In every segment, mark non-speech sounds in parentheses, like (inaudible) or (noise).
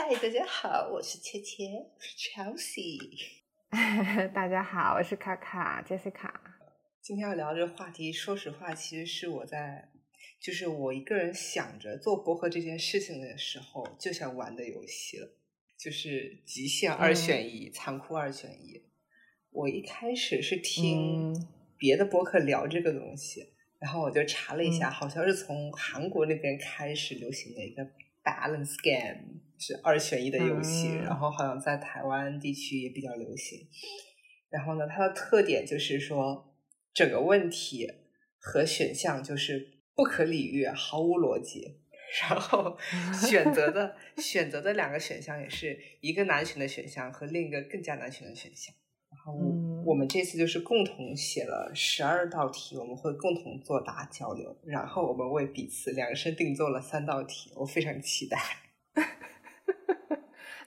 嗨，大家好，我是切切，我是 Chelsea。(laughs) 大家好，我是卡卡 Jessica。今天要聊这个话题，说实话，其实是我在，就是我一个人想着做博客这件事情的时候，就想玩的游戏了，就是极限二选一，残酷二选一。我一开始是听别的博客聊这个东西，然后我就查了一下，好像是从韩国那边开始流行的一个 balance game。是二选一的游戏，然后好像在台湾地区也比较流行。然后呢，它的特点就是说，整个问题和选项就是不可理喻，毫无逻辑。然后 (laughs) 选择的选择的两个选项也是一个难选的选项和另一个更加难选的选项。然后我们这次就是共同写了十二道题，我们会共同作答交流。然后我们为彼此量身定做了三道题，我非常期待。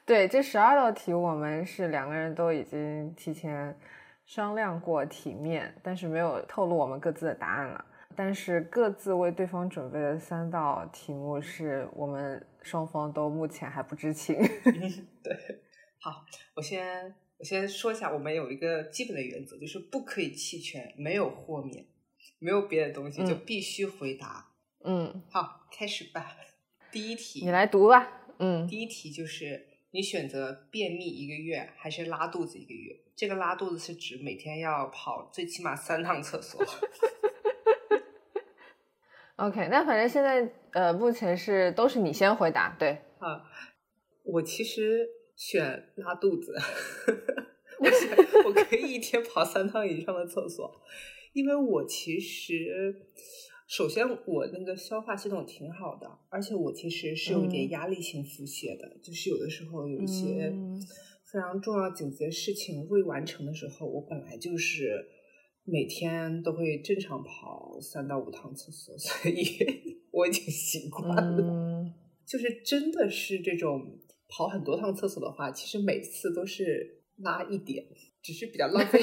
对，这十二道题我们是两个人都已经提前商量过体面，但是没有透露我们各自的答案了。但是各自为对方准备的三道题目是我们双方都目前还不知情。(laughs) 对，好，我先我先说一下，我们有一个基本的原则，就是不可以弃权，没有豁免，没有别的东西，就必须回答。嗯，好，开始吧。第一题，你来读吧。嗯，第一题就是你选择便秘一个月还是拉肚子一个月？这个拉肚子是指每天要跑最起码三趟厕所。(laughs) OK，那反正现在呃，目前是都是你先回答，对。啊，我其实选拉肚子，(laughs) 我 (laughs) 选我可以一天跑三趟以上的厕所，因为我其实。首先，我那个消化系统挺好的，而且我其实是有一点压力性腹泻的，就是有的时候有一些非常重要紧急的事情未完成的时候，我本来就是每天都会正常跑三到五趟厕所，所以 (laughs) 我已经习惯了。就是真的是这种跑很多趟厕所的话，其实每次都是拉一点，只是比较浪费。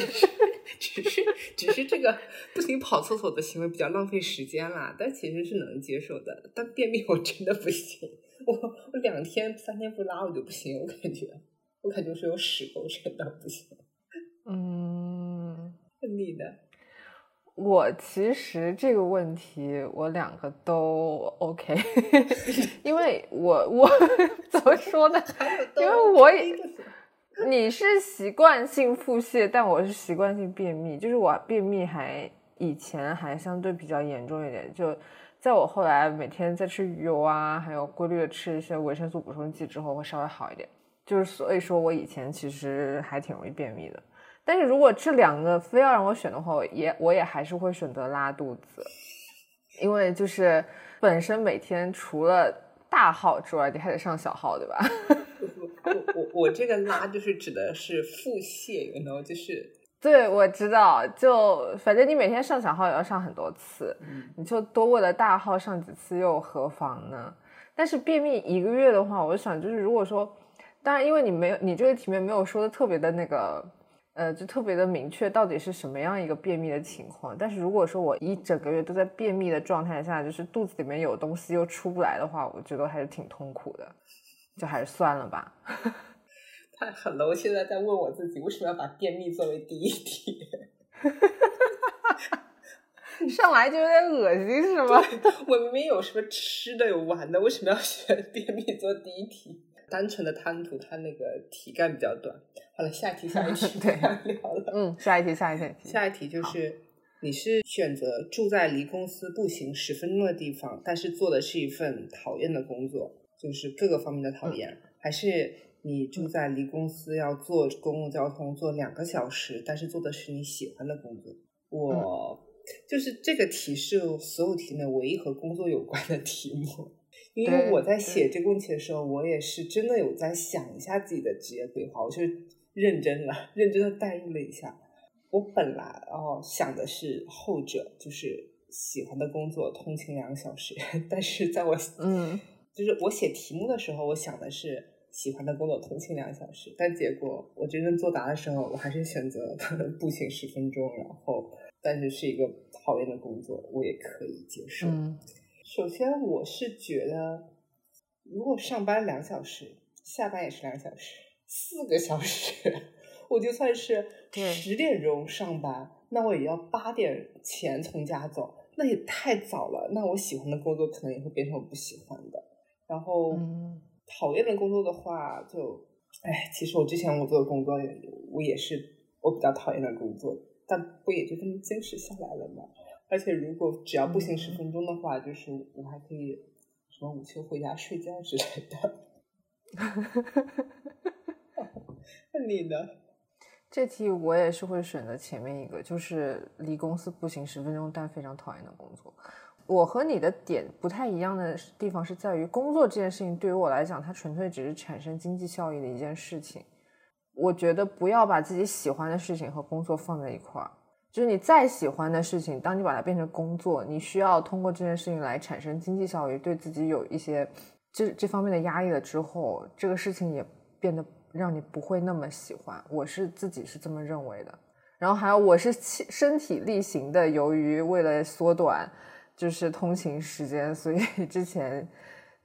只是只是这个不停跑厕所的行为比较浪费时间啦，但其实是能接受的。但便秘我真的不行，我我两天三天不拉我就不行，我感觉我感觉是有屎沟真的不行。嗯，你的？我其实这个问题我两个都 OK，(laughs) 因为我我 (laughs) 怎么说呢？因为我也。你是习惯性腹泻，但我是习惯性便秘。就是我便秘还以前还相对比较严重一点，就在我后来每天在吃鱼油啊，还有规律的吃一些维生素补充剂之后，会稍微好一点。就是所以说我以前其实还挺容易便秘的。但是如果这两个非要让我选的话，也我也还是会选择拉肚子，因为就是本身每天除了大号之外，你还得上小号，对吧？我我我这个拉就是指的是腹泻，然后就是对，我知道，就反正你每天上小号也要上很多次，你就多为了大号上几次又何妨呢？但是便秘一个月的话，我想就是如果说，当然因为你没有你这个题面没有说的特别的那个，呃，就特别的明确到底是什么样一个便秘的情况。但是如果说我一整个月都在便秘的状态下，就是肚子里面有东西又出不来的话，我觉得还是挺痛苦的。就还是算了吧，太狠了！我现在在问我自己，为什么要把便秘作为第一题？(laughs) 上来就有点恶心，是吗？我明明有什么吃的有玩的，为什么要选便秘做第一题？单纯的贪图它那个题干比较短。好了，下一题，下一题，(laughs) 对，聊了。嗯，下一题，下一题，下一题就是：你是选择住在离公司步行十分钟的地方，但是做的是一份讨厌的工作。就是各个方面的讨厌，还是你住在离公司要坐公共交通坐两个小时，但是做的是你喜欢的工作。我就是这个题是所有题里面唯一和工作有关的题目，因为我在写这个问题的时候，我也是真的有在想一下自己的职业规划，我就认真了，认真的代入了一下。我本来哦想的是后者，就是喜欢的工作，通勤两个小时，(laughs) 但是在我嗯。就是我写题目的时候，我想的是喜欢的工作通勤两小时，但结果我真正作答的时候，我还是选择 (laughs) 步行十分钟，然后但是是一个讨厌的工作，我也可以接受。首先，我是觉得如果上班两小时，下班也是两小时，四个小时，(laughs) 我就算是十点钟上班，那我也要八点前从家走，那也太早了。那我喜欢的工作可能也会变成我不喜欢的。然后讨厌的工作的话，就哎，其实我之前我做的工作，我也是我比较讨厌的工作，但不也就这么坚持下来了吗？而且如果只要步行十分钟的话，就是我还可以什么午休回家睡觉之类的。(laughs) 那你呢？这题我也是会选择前面一个，就是离公司步行十分钟但非常讨厌的工作。我和你的点不太一样的地方是在于，工作这件事情对于我来讲，它纯粹只是产生经济效益的一件事情。我觉得不要把自己喜欢的事情和工作放在一块儿。就是你再喜欢的事情，当你把它变成工作，你需要通过这件事情来产生经济效益，对自己有一些。这这方面的压力了之后，这个事情也变得让你不会那么喜欢。我是自己是这么认为的。然后还有，我是身体力行的，由于为了缩短就是通勤时间，所以 (laughs) 之前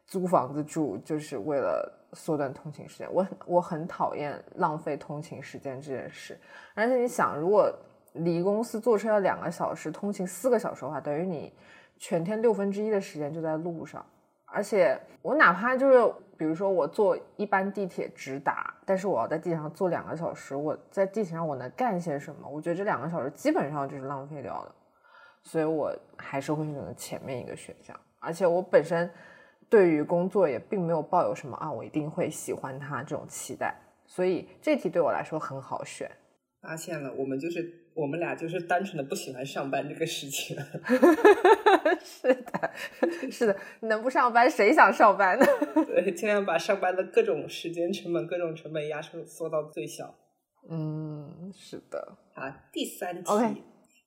租房子住就是为了缩短通勤时间。我我很讨厌浪费通勤时间这件事。而且你想，如果离公司坐车要两个小时，通勤四个小时的话，等于你全天六分之一的时间就在路上。而且我哪怕就是，比如说我坐一班地铁直达，但是我要在地铁上坐两个小时，我在地铁上我能干些什么？我觉得这两个小时基本上就是浪费掉了，所以我还是会选择前面一个选项。而且我本身对于工作也并没有抱有什么啊，我一定会喜欢它这种期待，所以这题对我来说很好选。发现了，我们就是我们俩就是单纯的不喜欢上班这个事情。(laughs) 是的，是的，能不上班谁想上班呢？(laughs) 对，尽量把上班的各种时间成本、各种成本压缩缩到最小。嗯，是的。好，第三题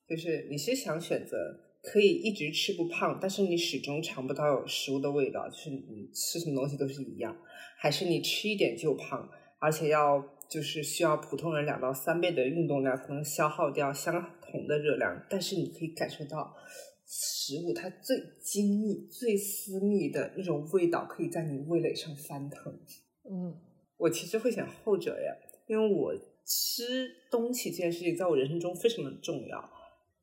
就是你是想选择可以一直吃不胖，但是你始终尝不到食物的味道，就是你吃什么东西都是一样，还是你吃一点就胖，而且要。就是需要普通人两到三倍的运动量才能消耗掉相同的热量，但是你可以感受到食物它最精密、最私密的那种味道，可以在你味蕾上翻腾。嗯，我其实会选后者呀，因为我吃东西这件事情在我人生中非常的重要。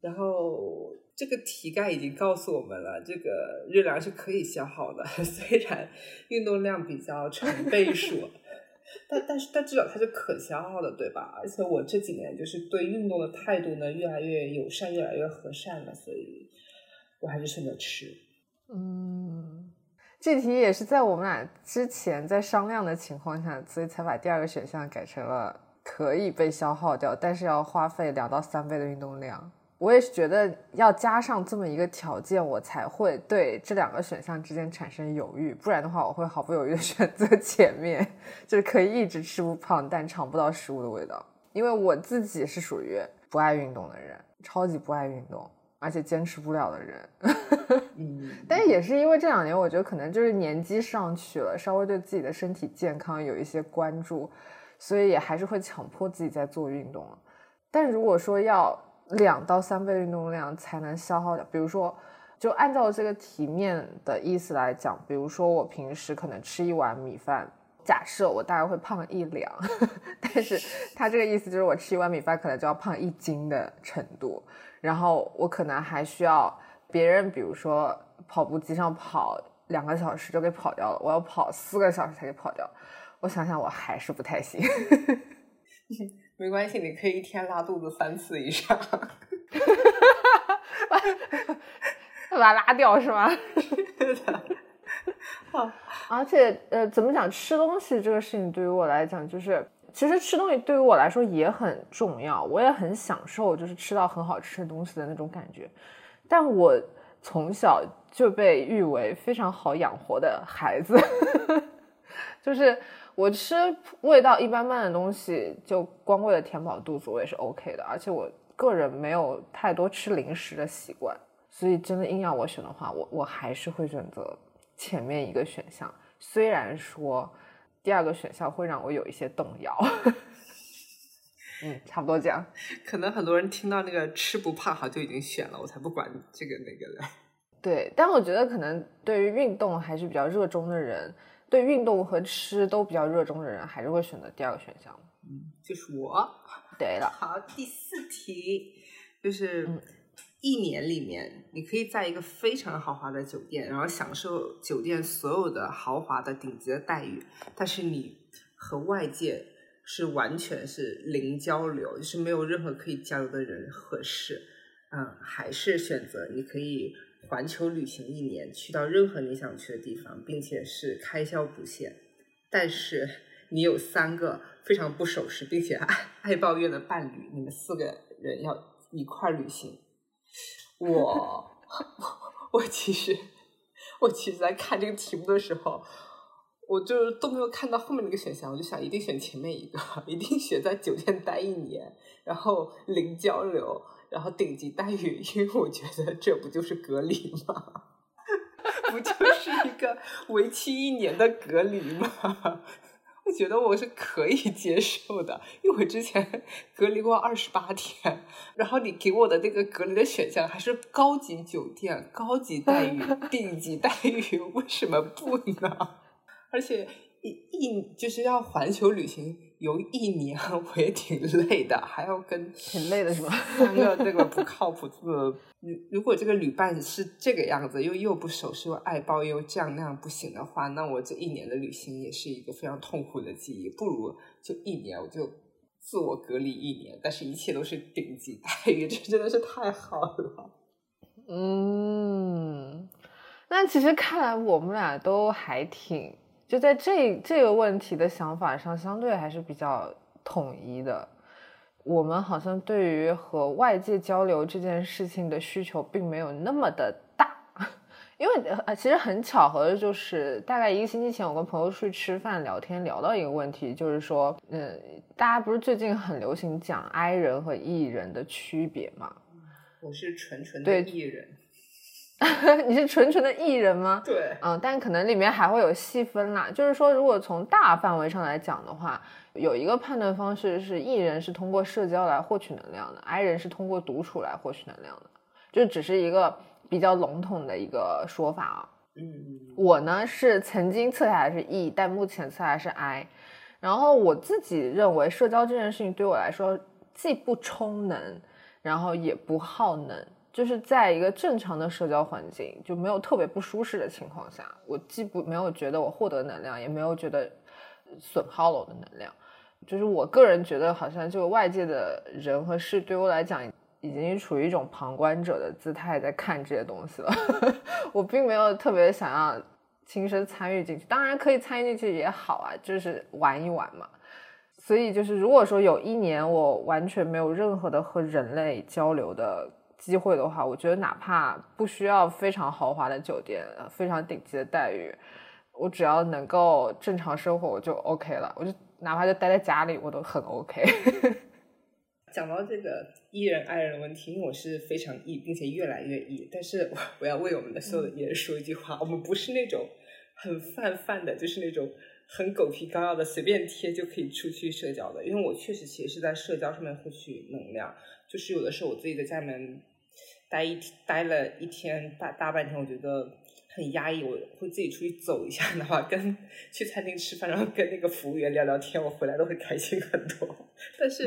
然后这个题干已经告诉我们了，这个热量是可以消耗的，(laughs) 虽然运动量比较成倍数。(laughs) 但但是但至少它是可消耗的，对吧？而且我这几年就是对运动的态度呢越来越友善，越来越和善了，所以我还是选择吃。嗯，这题也是在我们俩之前在商量的情况下，所以才把第二个选项改成了可以被消耗掉，但是要花费两到三倍的运动量。我也是觉得要加上这么一个条件，我才会对这两个选项之间产生犹豫。不然的话，我会毫不犹豫的 (laughs) 选择前面，就是可以一直吃不胖，但尝不到食物的味道。因为我自己是属于不爱运动的人，超级不爱运动，而且坚持不了的人。嗯，(laughs) 但也是因为这两年，我觉得可能就是年纪上去了，稍微对自己的身体健康有一些关注，所以也还是会强迫自己在做运动了。但如果说要两到三倍运动量才能消耗掉。比如说，就按照这个题面的意思来讲，比如说我平时可能吃一碗米饭，假设我大概会胖一两，(laughs) 但是他这个意思就是我吃一碗米饭可能就要胖一斤的程度，然后我可能还需要别人，比如说跑步机上跑两个小时就给跑掉了，我要跑四个小时才给跑掉，我想想我还是不太行。(laughs) 没关系，你可以一天拉肚子三次以上，(laughs) 把它拉掉是吗？(laughs) 好，(laughs) 而且呃，怎么讲？吃东西这个事情对于我来讲，就是其实吃东西对于我来说也很重要，我也很享受，就是吃到很好吃的东西的那种感觉。但我从小就被誉为非常好养活的孩子，就是。我吃味道一般般的东西，就光为了填饱肚子，我也是 OK 的。而且我个人没有太多吃零食的习惯，所以真的硬要我选的话，我我还是会选择前面一个选项。虽然说第二个选项会让我有一些动摇。(laughs) 嗯，差不多这样。(laughs) 可能很多人听到那个吃不胖好就已经选了，我才不管这个那个的。(laughs) 对，但我觉得可能对于运动还是比较热衷的人。对运动和吃都比较热衷的人，还是会选择第二个选项。嗯，就是我。(laughs) 对了，好，第四题就是一年里面，你可以在一个非常豪华的酒店，然后享受酒店所有的豪华的顶级的待遇，但是你和外界是完全是零交流，就是没有任何可以交流的人和事。嗯，还是选择你可以环球旅行一年，去到任何你想去的地方，并且是开销不限，但是你有三个非常不守时并且爱爱抱怨的伴侣，你们四个人要一块旅行。我我其实我其实，在看这个题目的时候，我就都没有看到后面那个选项，我就想一定选前面一个，(laughs) 一定选在酒店待一年，然后零交流。然后顶级待遇，因为我觉得这不就是隔离吗？(laughs) 不就是一个为期一年的隔离吗？(laughs) 我觉得我是可以接受的，因为我之前隔离过二十八天，然后你给我的那个隔离的选项还是高级酒店、高级待遇、(laughs) 顶级待遇，为什么不呢？而且一一就是要环球旅行。游一年 (laughs) 我也挺累的，还要跟挺累的是吧？(laughs) 三个这个不靠谱的，如如果这个旅伴是这个样子，又又不守时又爱包又这样那样不行的话，那我这一年的旅行也是一个非常痛苦的记忆。不如就一年，我就自我隔离一年，但是一切都是顶级待遇，这真的是太好了。嗯，那其实看来我们俩都还挺。就在这这个问题的想法上，相对还是比较统一的。我们好像对于和外界交流这件事情的需求并没有那么的大，(laughs) 因为呃，其实很巧合的就是，大概一个星期前，我跟朋友出去吃饭聊天，聊到一个问题，就是说，嗯，大家不是最近很流行讲 I 人和 E 人的区别吗？我是纯纯的 E 人。(laughs) 你是纯纯的艺人吗？对，嗯，但可能里面还会有细分啦。就是说，如果从大范围上来讲的话，有一个判断方式是艺人是通过社交来获取能量的，I 人是通过独处来获取能量的，就只是一个比较笼统的一个说法啊。嗯，我呢是曾经测下来是 E，但目前测下来是 I。然后我自己认为，社交这件事情对我来说既不充能，然后也不耗能。就是在一个正常的社交环境，就没有特别不舒适的情况下，我既不没有觉得我获得能量，也没有觉得损耗了我的能量。就是我个人觉得，好像这个外界的人和事对我来讲，已经处于一种旁观者的姿态在看这些东西了。(laughs) 我并没有特别想要亲身参与进去，当然可以参与进去也好啊，就是玩一玩嘛。所以就是如果说有一年我完全没有任何的和人类交流的。机会的话，我觉得哪怕不需要非常豪华的酒店、非常顶级的待遇，我只要能够正常生活，我就 OK 了。我就哪怕就待在家里，我都很 OK。(laughs) 讲到这个 E 人爱人的问题，因为我是非常 E，并且越来越 E，但是我 (laughs) 我要为我们的所有的人说一句话：我们不是那种很泛泛的，就是那种很狗皮膏药的随便贴就可以出去社交的。因为我确实其实是在社交上面获取能量，就是有的时候我自己在家里面。待一待了一天大大半天，我觉得很压抑。我会自己出去走一下，的话跟去餐厅吃饭，然后跟那个服务员聊聊天，我回来都会开心很多。(laughs) 但是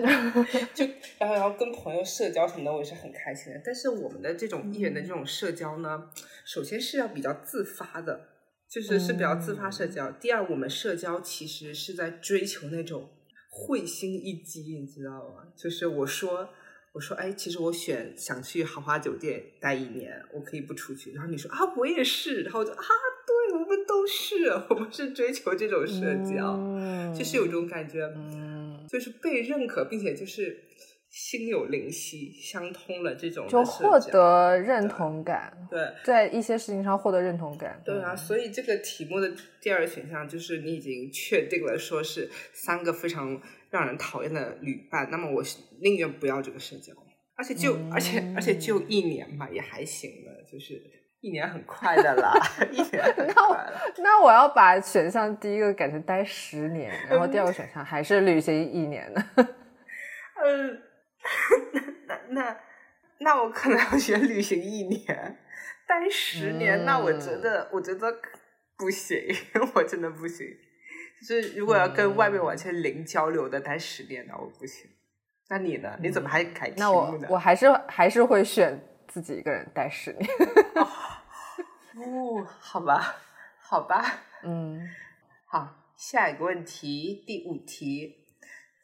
就然后然后跟朋友社交什么的，我也是很开心的。但是我们的这种艺人的这种社交呢，首先是要比较自发的，就是是比较自发社交。第二，我们社交其实是在追求那种会心一击，你知道吗？就是我说。我说，哎，其实我选想去豪华酒店待一年，我可以不出去。然后你说啊，我也是。然后我就啊，对，我们都是，我们是追求这种社交，就是有一种感觉，就是被认可，并且就是心有灵犀，相通了这种，就获得认同感。对，在一些事情上获得认同感。对啊，所以这个题目的第二选项就是你已经确定了，说是三个非常。让人讨厌的旅伴，那么我宁愿不要这个社交，而且就而且而且就一年嘛，也还行的，就是一年很快的啦，(laughs) 一年很快了。那我要把选项第一个改成待十年，然后第二个选项还是旅行一年呢？嗯，(laughs) 那那那我可能要选旅行一年，待十年，那我觉得我觉得不行，(laughs) 我真的不行。就是如果要跟外面完全零交流的待十年，那我不行。那你呢？你怎么还改题目呢？我还是还是会选自己一个人待十年。(laughs) 哦，好吧，好吧，嗯，好，下一个问题，第五题，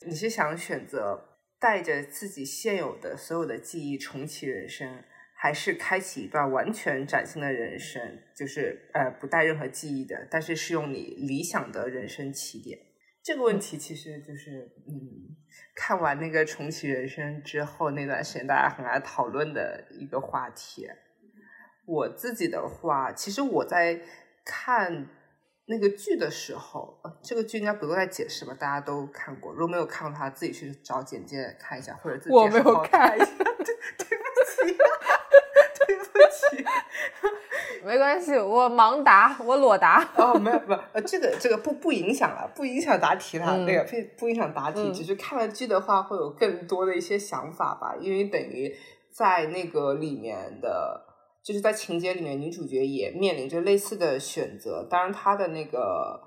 你是想选择带着自己现有的所有的记忆重启人生，还是开启一段完全崭新的人生？就是呃，不带任何记忆的，但是是用你理想的人生起点。这个问题其实就是，嗯。看完那个重启人生之后，那段时间大家很爱讨论的一个话题。我自己的话，其实我在看那个剧的时候，这个剧应该不用再解释吧？大家都看过，如果没有看过，的话自己去找简介看一下，或者自己我没有看一下。对，对不起，对不起。没关系，我盲答，我裸答。哦，没有，不，呃，这个这个不不影响了，不影响答题了，那个不不影响答题，只是看了剧的话会有更多的一些想法吧，因为等于在那个里面的，就是在情节里面，女主角也面临着类似的选择，当然她的那个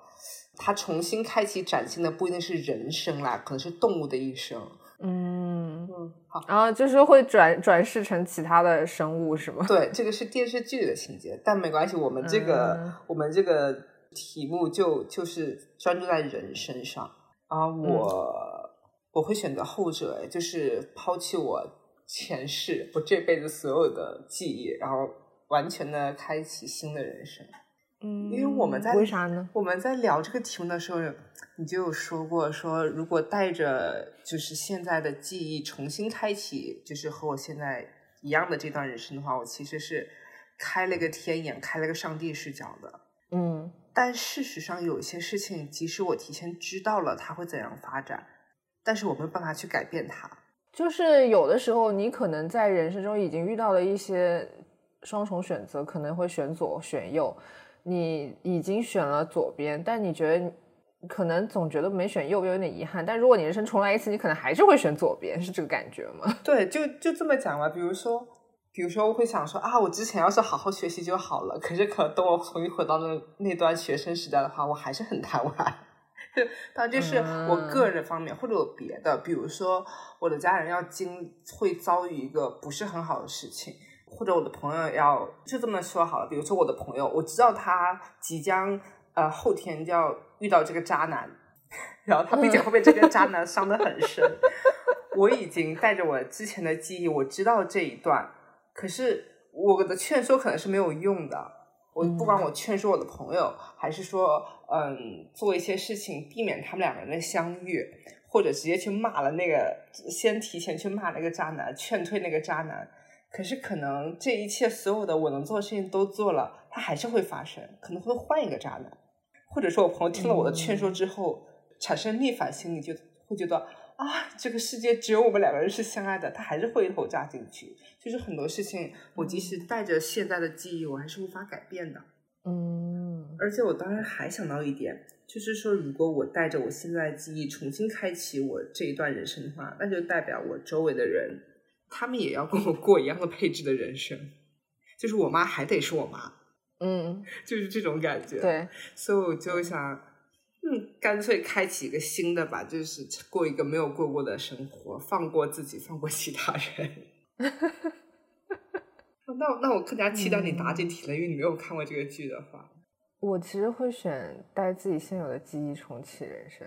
她重新开启崭新的不一定是人生啦，可能是动物的一生。嗯嗯，好，然后就是会转转世成其他的生物，是吗？(laughs) 对，这个是电视剧的情节，但没关系，我们这个我们这个题目就就是专注在人身上啊。我我会选择后者，就是抛弃我前世我这辈子所有的记忆，然后完全的开启新的人生。嗯，因为我们在为啥呢？我们在聊这个题目的时候，你就有说过，说如果带着就是现在的记忆重新开启，就是和我现在一样的这段人生的话，我其实是开了个天眼，开了个上帝视角的。嗯，但事实上，有些事情，即使我提前知道了它会怎样发展，但是我没有办法去改变它。就是有的时候，你可能在人生中已经遇到了一些双重选择，可能会选左选右。你已经选了左边，但你觉得可能总觉得没选右边有点遗憾。但如果你人生重来一次，你可能还是会选左边，是这个感觉吗？(laughs) 对，就就这么讲吧。比如说，比如说我会想说啊，我之前要是好好学习就好了。可是可等我重新回到那那段学生时代的话，我还是很贪玩。(laughs) 当然，这是我个人方面，或者有别的，比如说我的家人要经会遭遇一个不是很好的事情。或者我的朋友要就这么说好了，比如说我的朋友，我知道他即将呃后天就要遇到这个渣男，(laughs) 然后他并且会被这个渣男伤得很深。(laughs) 我已经带着我之前的记忆，我知道这一段，可是我的劝说可能是没有用的。我不管我劝说我的朋友，还是说嗯做一些事情避免他们两个人的相遇，或者直接去骂了那个先提前去骂那个渣男，劝退那个渣男。可是，可能这一切所有的我能做的事情都做了，它还是会发生，可能会换一个渣男，或者说我朋友听了我的劝说之后，产生逆反心理，就会觉得啊，这个世界只有我们两个人是相爱的，他还是会一头扎进去。就是很多事情，我即使带着现在的记忆，我还是无法改变的。嗯，而且我当时还想到一点，就是说，如果我带着我现在的记忆重新开启我这一段人生的话，那就代表我周围的人。他们也要跟我过一样的配置的人生，就是我妈还得是我妈，嗯，就是这种感觉。对，所以我就想，嗯，干脆开启一个新的吧，就是过一个没有过过的生活，放过自己，放过其他人。(laughs) 那那我更加期待你答这题了，因为你没有看过这个剧的话。我其实会选带自己现有的记忆重启人生。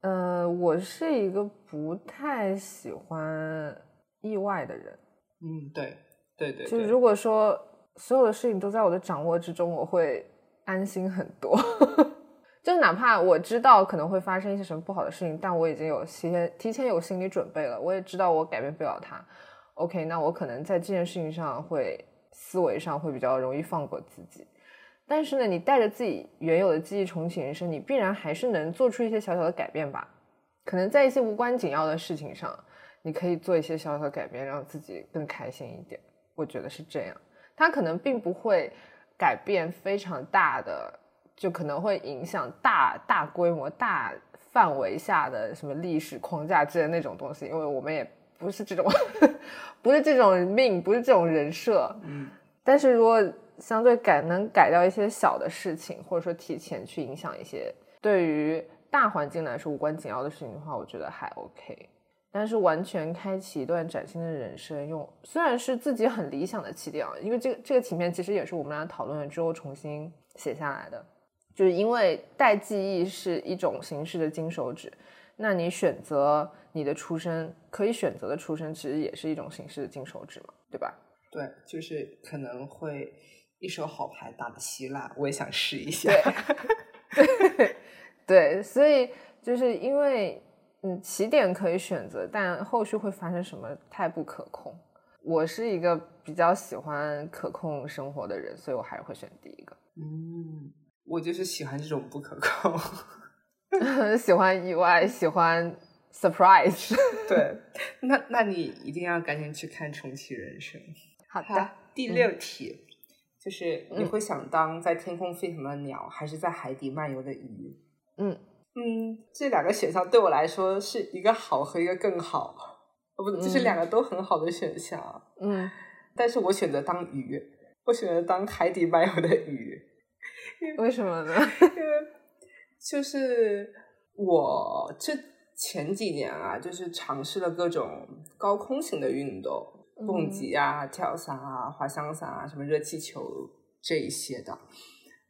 呃，我是一个不太喜欢。意外的人，嗯，对，对对，就是如果说所有的事情都在我的掌握之中，我会安心很多。(laughs) 就哪怕我知道可能会发生一些什么不好的事情，但我已经有提前提前有心理准备了，我也知道我改变不了它。OK，那我可能在这件事情上会思维上会比较容易放过自己。但是呢，你带着自己原有的记忆重启人生，你必然还是能做出一些小小的改变吧？可能在一些无关紧要的事情上。你可以做一些小小的改变，让自己更开心一点。我觉得是这样，它可能并不会改变非常大的，就可能会影响大大规模、大范围下的什么历史框架之类的那种东西。因为我们也不是这种，(laughs) 不是这种命，不是这种人设。嗯。但是如果相对改能改掉一些小的事情，或者说提前去影响一些对于大环境来说无关紧要的事情的话，我觉得还 OK。但是完全开启一段崭新的人生，用虽然是自己很理想的起点啊，因为这个这个题面其实也是我们俩讨论了之后重新写下来的，就是因为带记忆是一种形式的金手指，那你选择你的出身，可以选择的出身，其实也是一种形式的金手指嘛，对吧？对，就是可能会一手好牌打的稀烂，我也想试一下。(laughs) 对，对，所以就是因为。嗯，起点可以选择，但后续会发生什么太不可控。我是一个比较喜欢可控生活的人，所以我还是会选第一个。嗯，我就是喜欢这种不可控，(laughs) 喜欢意外，喜欢 surprise。(laughs) 对，那那你一定要赶紧去看《重启人生》。好的，第六题就是你会想当在天空飞翔的鸟，还是在海底漫游的鱼？嗯。嗯，这两个选项对我来说是一个好和一个更好，哦不，这是两个都很好的选项。嗯，但是我选择当鱼，我选择当海底漫游的鱼。为什么呢？(laughs) 因为就是我这前几年啊，就是尝试了各种高空型的运动，蹦极啊、跳伞啊、滑翔伞啊、什么热气球这一些的。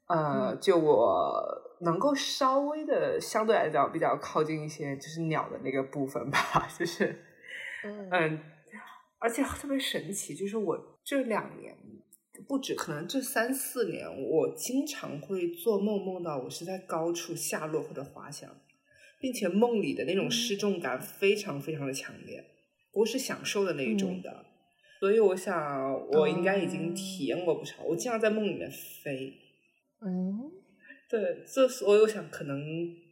呃，就我。能够稍微的相对来讲比较靠近一些，就是鸟的那个部分吧，就是，嗯，而且特别神奇，就是我这两年不止，可能这三四年，我经常会做梦，梦到我是在高处下落或者滑翔，并且梦里的那种失重感非常非常的强烈，不是享受的那一种的，所以我想我应该已经体验过不少，我经常在梦里面飞，嗯。对，这所以我想，可能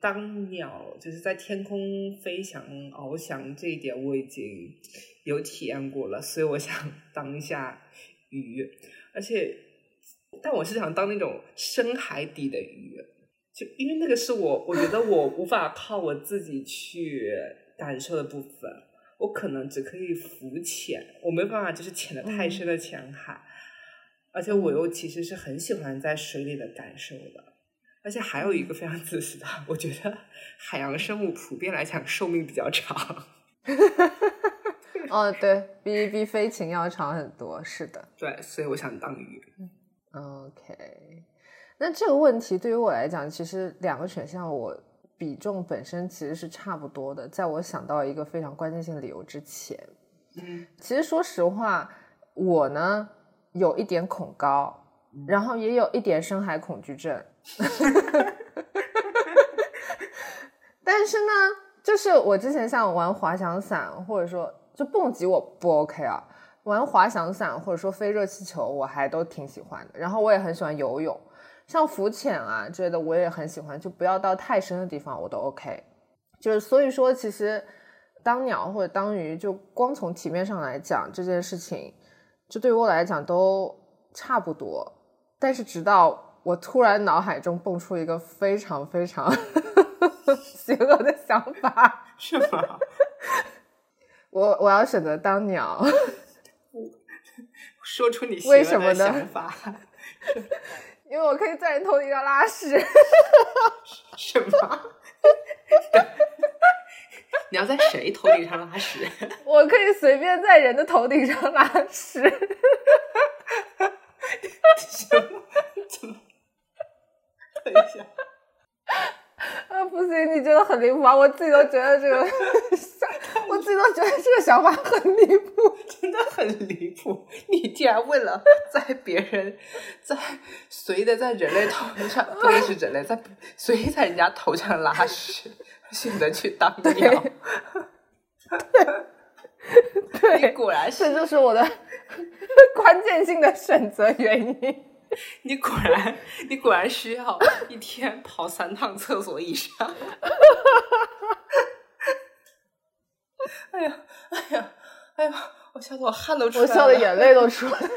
当鸟就是在天空飞翔、翱翔这一点，我已经有体验过了。所以我想当一下鱼，而且，但我是想当那种深海底的鱼，就因为那个是我，我觉得我 (laughs) 无法靠我自己去感受的部分，我可能只可以浮潜，我没办法就是潜的太深的浅海，而且我又其实是很喜欢在水里的感受的。而且还有一个非常自私的，(laughs) 我觉得海洋生物普遍来讲寿命比较长。哦，对比比飞禽要长很多，是的。对，所以我想当鱼。OK，那这个问题对于我来讲，其实两个选项我比重本身其实是差不多的。在我想到一个非常关键性理由之前，嗯，其实说实话，我呢有一点恐高，然后也有一点深海恐惧症。(laughs) 但是呢，就是我之前像玩滑翔伞，或者说就蹦极，我不 OK 啊。玩滑翔伞或者说飞热气球，我还都挺喜欢的。然后我也很喜欢游泳，像浮潜啊之类的，我也很喜欢。就不要到太深的地方，我都 OK。就是所以说，其实当鸟或者当鱼，就光从体面上来讲，这件事情，就对于我来讲都差不多。但是直到我突然脑海中蹦出一个非常非常 (laughs) 邪恶的想法，是吗？(laughs) 我我要选择当鸟。(laughs) 说出你为什么想法？因为我可以在人头顶上拉屎。什么？你要在谁头顶上拉屎？我可以随便在人的头顶上拉屎。什么？怎么？等一下，啊不行！你真的很离谱啊？我自己都觉得这个，我自己都觉得这个想法很离谱，(laughs) 真的很离谱。你竟然为了在别人在随意的在人类头上，不能是人类在随意在人家头上拉屎，选择去当鸟。对，你果然是，这就是我的 (laughs) 关键性的选择原因。(laughs) 你果然，你果然需要一天跑三趟厕所以上。(laughs) 哎呀，哎呀，哎呀！我笑得我汗都出来了，我笑的眼泪都出来了。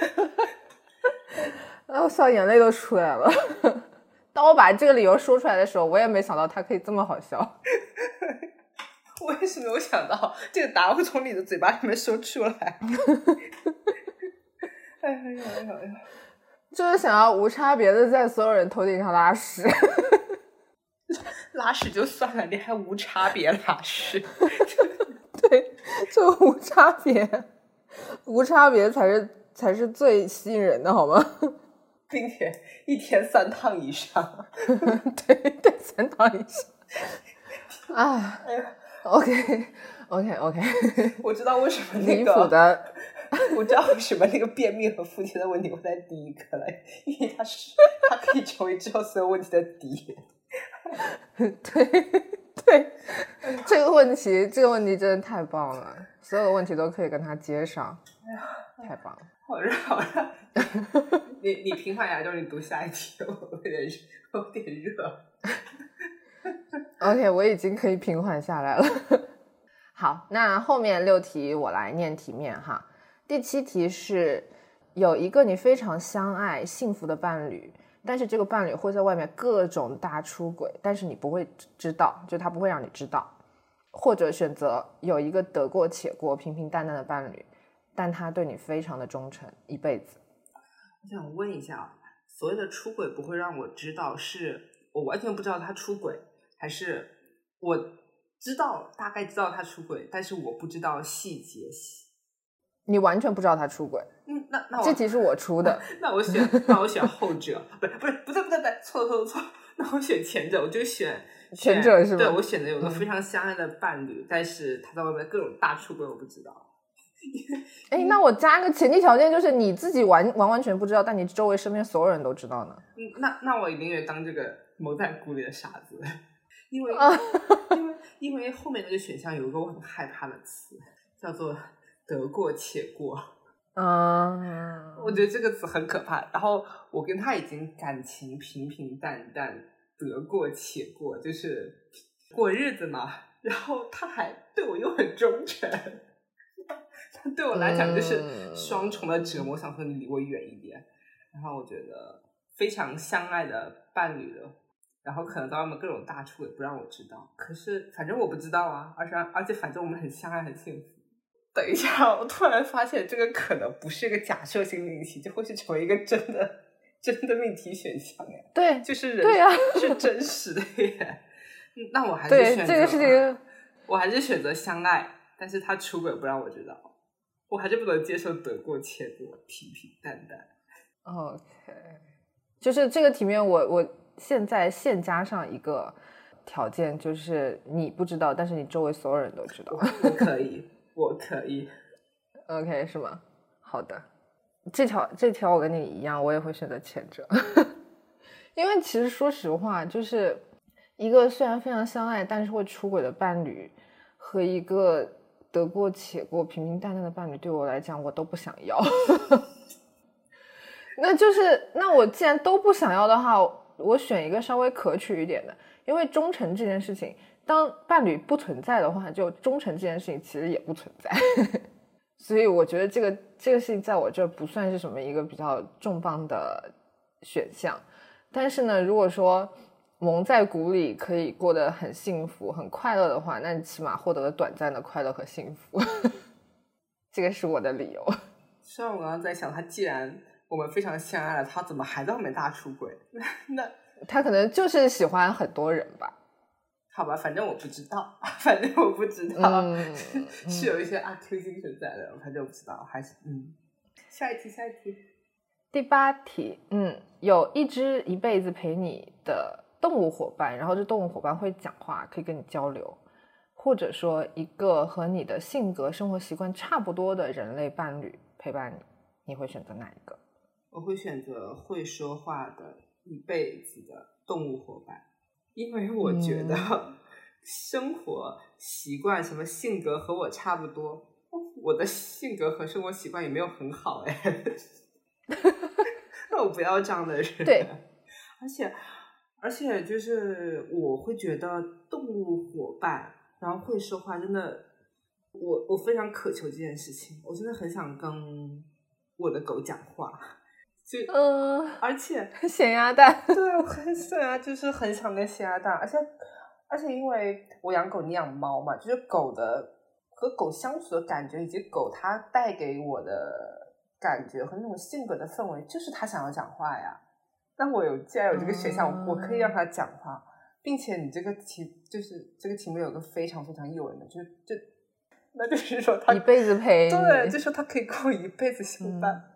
哎，(laughs) 我笑眼泪都出来了。当我把这个理由说出来的时候，我也没想到他可以这么好笑。我也是没有想到这个答案会从你的嘴巴里面说出来。哎呀哎呀哎呀！就是想要无差别的在所有人头顶上拉屎。(laughs) 拉屎就算了，你还无差别拉屎？(laughs) 对，就无差别，无差别才是才是最吸引人的，好吗？并且一天三趟以上，(laughs) 对对，三趟以上。啊哎，OK，OK，OK。我知道为什么那个的，我知道为什么那个便秘和腹泻的问题会在第一个了，因为它是它可以成为之后所有问题的底。(laughs) 对 (laughs) 对，这个问题，这个问题真的太棒了，所有的问题都可以跟它接上，太棒了。好热，好热。(laughs) 你你平缓一下，就是你读下一题，我有点有点热。OK，我已经可以平缓下来了。好，那后面六题我来念题面哈。第七题是有一个你非常相爱、幸福的伴侣，但是这个伴侣会在外面各种大出轨，但是你不会知道，就他不会让你知道。或者选择有一个得过且过、平平淡淡的伴侣，但他对你非常的忠诚，一辈子。我想问一下，所谓的出轨不会让我知道，是我完全不知道他出轨。还是我知道大概知道他出轨，但是我不知道细节。你完全不知道他出轨？嗯，那那这题是我出的。(laughs) 那我选，那我选后者。不是不是不对不对不对，错错错。那我选前者，我就选前者是吧？对，我选择有个非常相爱的伴侣，但是他在外面各种大出轨，我不知道。(laughs) 哎，那我加个前提条件，就是你自己完完完全不知道，但你周围身边所有人都知道呢？嗯，那那我宁愿当这个蒙在鼓里的傻子。(laughs) 因为，因为，因为后面那个选项有一个我很害怕的词，叫做“得过且过”。嗯，我觉得这个词很可怕。然后我跟他已经感情平平淡淡，得过且过，就是过日子嘛。然后他还对我又很忠诚，(laughs) 他对我来讲就是双重的折磨。想说你离我远一点。然后我觉得非常相爱的伴侣的。然后可能在外面各种大出轨不让我知道，可是反正我不知道啊，而且而且反正我们很相爱很幸福。等一下，(laughs) 我突然发现这个可能不是一个假设性命题，就会是成为一个真的真的命题选项呀。对，就是人对呀，是真实的耶。那我还是选择这个事情，我还是选择相爱，但是他出轨不让我知道，我还是不能接受得过且过，平平淡淡。OK，就是这个题面，我我。现在现加上一个条件，就是你不知道，但是你周围所有人都知道。我可以，我可以。OK，是吗？好的，这条这条我跟你一样，我也会选择前者。(laughs) 因为其实说实话，就是一个虽然非常相爱，但是会出轨的伴侣，和一个得过且过、平平淡淡的伴侣，对我来讲，我都不想要。(laughs) 那就是，那我既然都不想要的话。我选一个稍微可取一点的，因为忠诚这件事情，当伴侣不存在的话，就忠诚这件事情其实也不存在。(laughs) 所以我觉得这个这个事情在我这不算是什么一个比较重磅的选项。但是呢，如果说蒙在鼓里可以过得很幸福、很快乐的话，那你起码获得了短暂的快乐和幸福。(laughs) 这个是我的理由。虽然我刚刚在想，他既然。我们非常相爱了，他怎么还在外面大出轨？(laughs) 那那他可能就是喜欢很多人吧？好吧，反正我不知道，(laughs) 反正我不知道，(laughs) 是有一些阿 Q 精神在的，反正我不知道，还是嗯。下一题，下一题，第八题，嗯，有一只一辈子陪你的动物伙伴，然后这动物伙伴会讲话，可以跟你交流，或者说一个和你的性格、生活习惯差不多的人类伴侣陪伴你，你会选择哪一个？我会选择会说话的一辈子的动物伙伴，因为我觉得 (laughs) 生活习惯、什么性格和我差不多。我的性格和生活习惯也没有很好哎，(laughs) 那我不要这样的人。对，(laughs) 而且而且就是我会觉得动物伙伴，然后会说话，真的，我我非常渴求这件事情。我真的很想跟我的狗讲话。就嗯，而且咸鸭蛋，对，我很想啊，就是很想念咸鸭蛋，而且而且因为我养狗，你养猫嘛，就是狗的和狗相处的感觉，以及狗它带给我的感觉和那种性格的氛围，就是它想要讲话呀。那我有既然有这个选项，我可以让它讲话，并且你这个题就是这个题目有个非常非常诱人的，就是就那就是说他一辈子陪，对，就说他可以跟我一辈子相伴。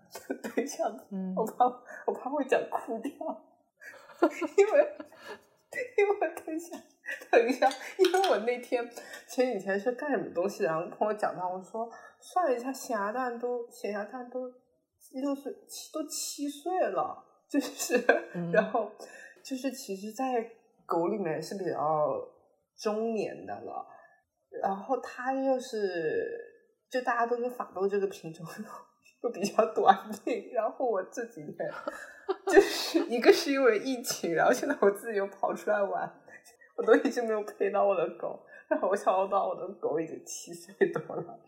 对象，我怕我怕会讲哭掉，(laughs) 因为 (laughs) 因为等一下等一下，因为我那天前几天是干什么东西，然后跟我讲到，我说算了一下，咸鸭蛋都咸鸭蛋都六岁七都七岁了，(laughs) 就是，然后就是其实，在狗里面是比较中年的了，然后它又是就大家都是法斗这个品种。又比较短命，然后我这几天就是一个是因为疫情，然后现在我自己又跑出来玩，我都一直没有陪到我的狗，然后我想到我的狗已经七岁多了，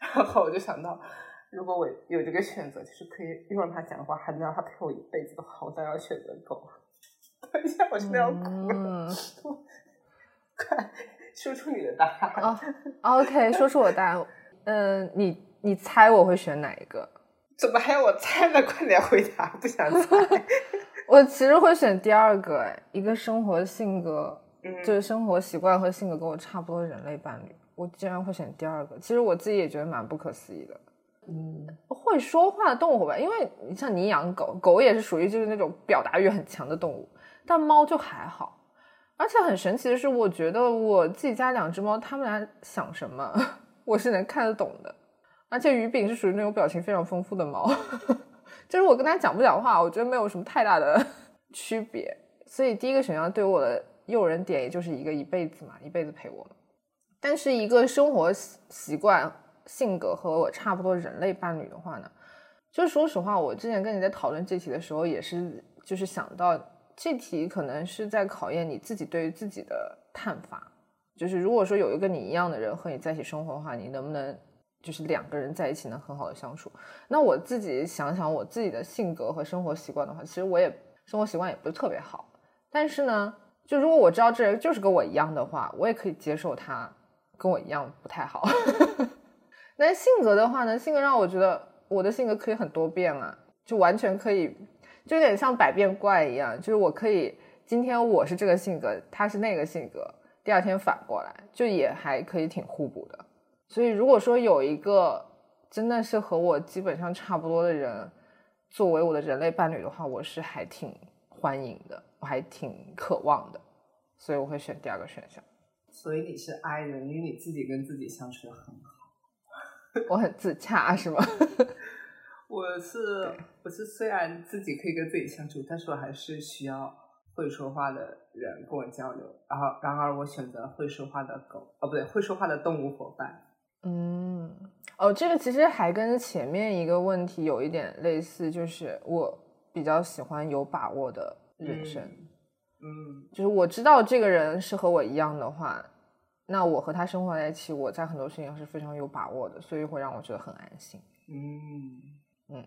然后我就想到，如果我有这个选择，就是可以又让它讲话，还能让它陪我一辈子的话，我当然要选择狗。等一下，我真的要哭了，(laughs) 快说出你的答案啊！OK，说出我的答案，嗯，你。你猜我会选哪一个？怎么还要我猜呢？快点回答，不想猜。(laughs) 我其实会选第二个，哎，一个生活性格，就是生活习惯和性格跟我差不多的人类伴侣，我竟然会选第二个。其实我自己也觉得蛮不可思议的。嗯，会说话的动物吧，因为你像你养狗狗也是属于就是那种表达欲很强的动物，但猫就还好。而且很神奇的是，我觉得我自己家两只猫，它们俩想什么，(laughs) 我是能看得懂的。而且鱼饼是属于那种表情非常丰富的猫，(laughs) 就是我跟它讲不讲话，我觉得没有什么太大的 (laughs) 区别。所以第一个选项对我的诱人点，也就是一个一辈子嘛，一辈子陪我。但是一个生活习惯、性格和我差不多人类伴侣的话呢，就说实话，我之前跟你在讨论这题的时候，也是就是想到这题可能是在考验你自己对于自己的看法。就是如果说有一个你一样的人和你在一起生活的话，你能不能？就是两个人在一起能很好的相处。那我自己想想，我自己的性格和生活习惯的话，其实我也生活习惯也不是特别好。但是呢，就如果我知道这人就是跟我一样的话，我也可以接受他跟我一样不太好。(laughs) 那性格的话呢，性格让我觉得我的性格可以很多变啊，就完全可以，就有点像百变怪一样。就是我可以今天我是这个性格，他是那个性格，第二天反过来，就也还可以挺互补的。所以，如果说有一个真的是和我基本上差不多的人作为我的人类伴侣的话，我是还挺欢迎的，我还挺渴望的，所以我会选第二个选项。所以你是 I 人，因为你自己跟自己相处的很好。我很自洽，是吗？(laughs) 我是我是虽然自己可以跟自己相处，但是我还是需要会说话的人跟我交流。然后，然而我选择会说话的狗，哦，不对，会说话的动物伙伴。嗯，哦，这个其实还跟前面一个问题有一点类似，就是我比较喜欢有把握的人生。嗯，就是我知道这个人是和我一样的话，那我和他生活在一起，我在很多事情上是非常有把握的，所以会让我觉得很安心。嗯嗯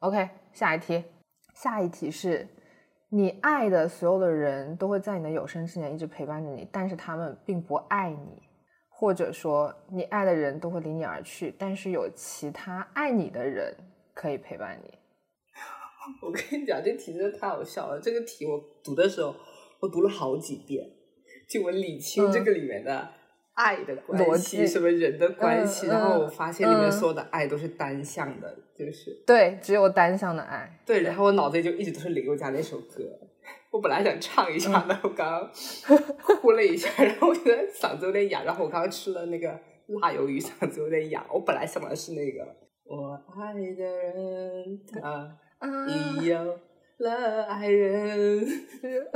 ，OK，下一题，下一题是你爱的所有的人都会在你的有生之年一直陪伴着你，但是他们并不爱你。或者说，你爱的人都会离你而去，但是有其他爱你的人可以陪伴你。(laughs) 我跟你讲，这题真的太好笑了。这个题我读的时候，我读了好几遍，就我理清这个里面的爱的关系，什么人的关系。然后我发现里面所有的爱都是单向的，就是对，只有单向的爱。对，然后我脑子里就一直都是林宥嘉那首歌。我本来想唱一下的，我刚刚呼了一下，(laughs) 然后我觉得嗓子有点哑，然后我刚刚吃了那个辣鱿鱼，嗓子有点哑。我本来想的是那个，我爱的人他已有了爱人，(laughs)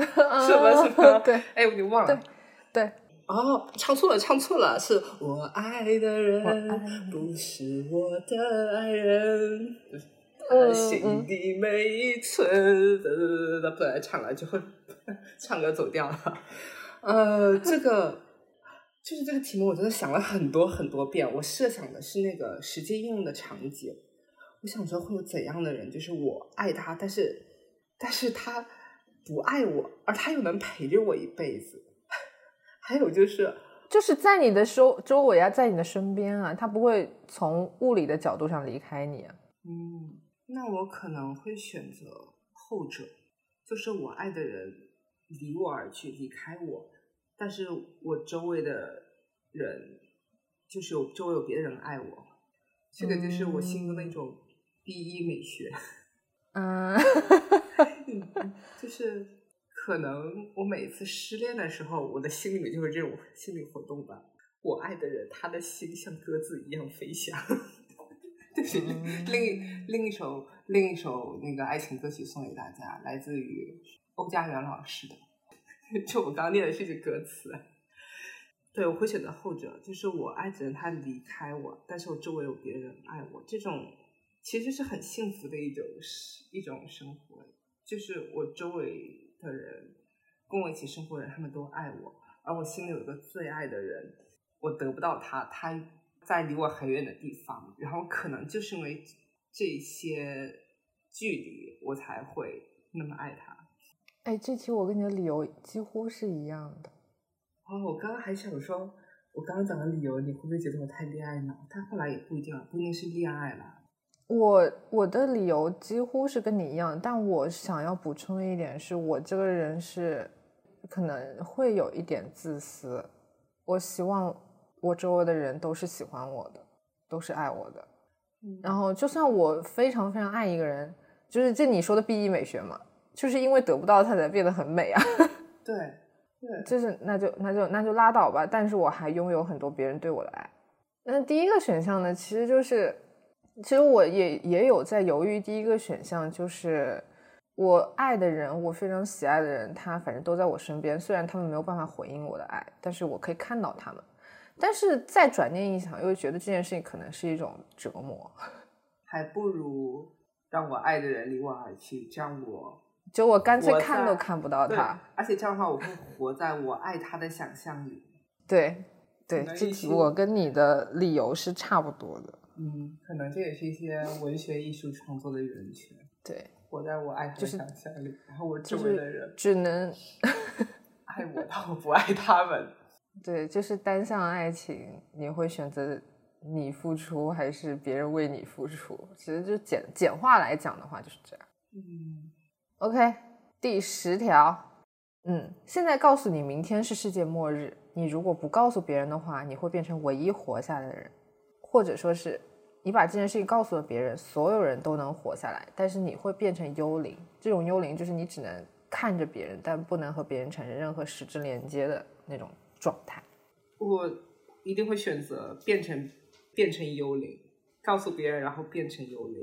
什么什么？对，哎，我给忘了。对，哦，唱错了，唱错了，是我爱的人不是我的爱人。心底每一寸的，本来唱了就会 (laughs) 唱歌走调了。(laughs) 呃，这个就是这个题目，我真的想了很多很多遍。我设想的是那个实际应用的场景，我想说会有怎样的人，就是我爱他，但是但是他不爱我，而他又能陪着我一辈子。(laughs) 还有就是，就是在你的周周围啊，在你的身边啊，他不会从物理的角度上离开你啊。嗯。那我可能会选择后者，就是我爱的人离我而去，离开我，但是我周围的人，就是有周围有别的人爱我，这个就是我心中的一种第一美学。(laughs) 嗯，就是可能我每次失恋的时候，我的心里面就是这种心理活动吧。我爱的人，他的心像鸽子一样飞翔。就 (laughs) 是另一另一首另一首那个爱情歌曲送给大家，来自于欧家园老师的。(laughs) 就我刚念的这句歌词，对我会选择后者，就是我爱的人他离开我，但是我周围有别人爱我，这种其实是很幸福的一种一种生活。就是我周围的人跟我一起生活的人，他们都爱我，而我心里有一个最爱的人，我得不到他，他。在离我很远的地方，然后可能就是因为这些距离，我才会那么爱他。哎，这期我跟你的理由几乎是一样的。哦，我刚刚还想说，我刚刚讲的理由，你会不会觉得我太恋爱脑？但后来也不一定，不一定是恋爱了。我我的理由几乎是跟你一样，但我想要补充的一点是，我这个人是可能会有一点自私，我希望。我周围的人都是喜欢我的，都是爱我的。然后，就算我非常非常爱一个人，就是这你说的 B E 美学嘛，就是因为得不到他才变得很美啊。(laughs) 对，对，就是那就那就那就拉倒吧。但是我还拥有很多别人对我的爱。那第一个选项呢，其实就是，其实我也也有在犹豫。第一个选项就是我爱的人，我非常喜爱的人，他反正都在我身边，虽然他们没有办法回应我的爱，但是我可以看到他们。但是再转念一想，又觉得这件事情可能是一种折磨，(laughs) 还不如让我爱的人离我而去，这样我就我干脆看都看不到他。而且这样的话，我会活在我爱他的想象里。对对，这我跟你的理由是差不多的。嗯，可能这也是一些文学艺术创作的源泉。对，活在我爱他的想象里，然后我周围的人只能 (laughs) 爱我，但我不爱他们。对，就是单向爱情，你会选择你付出还是别人为你付出？其实就简简化来讲的话就是这样。嗯，OK，第十条，嗯，现在告诉你明天是世界末日，你如果不告诉别人的话，你会变成唯一活下来的人，或者说是你把这件事情告诉了别人，所有人都能活下来，但是你会变成幽灵。这种幽灵就是你只能看着别人，但不能和别人产生任何实质连接的那种。状态，我一定会选择变成变成幽灵，告诉别人，然后变成幽灵。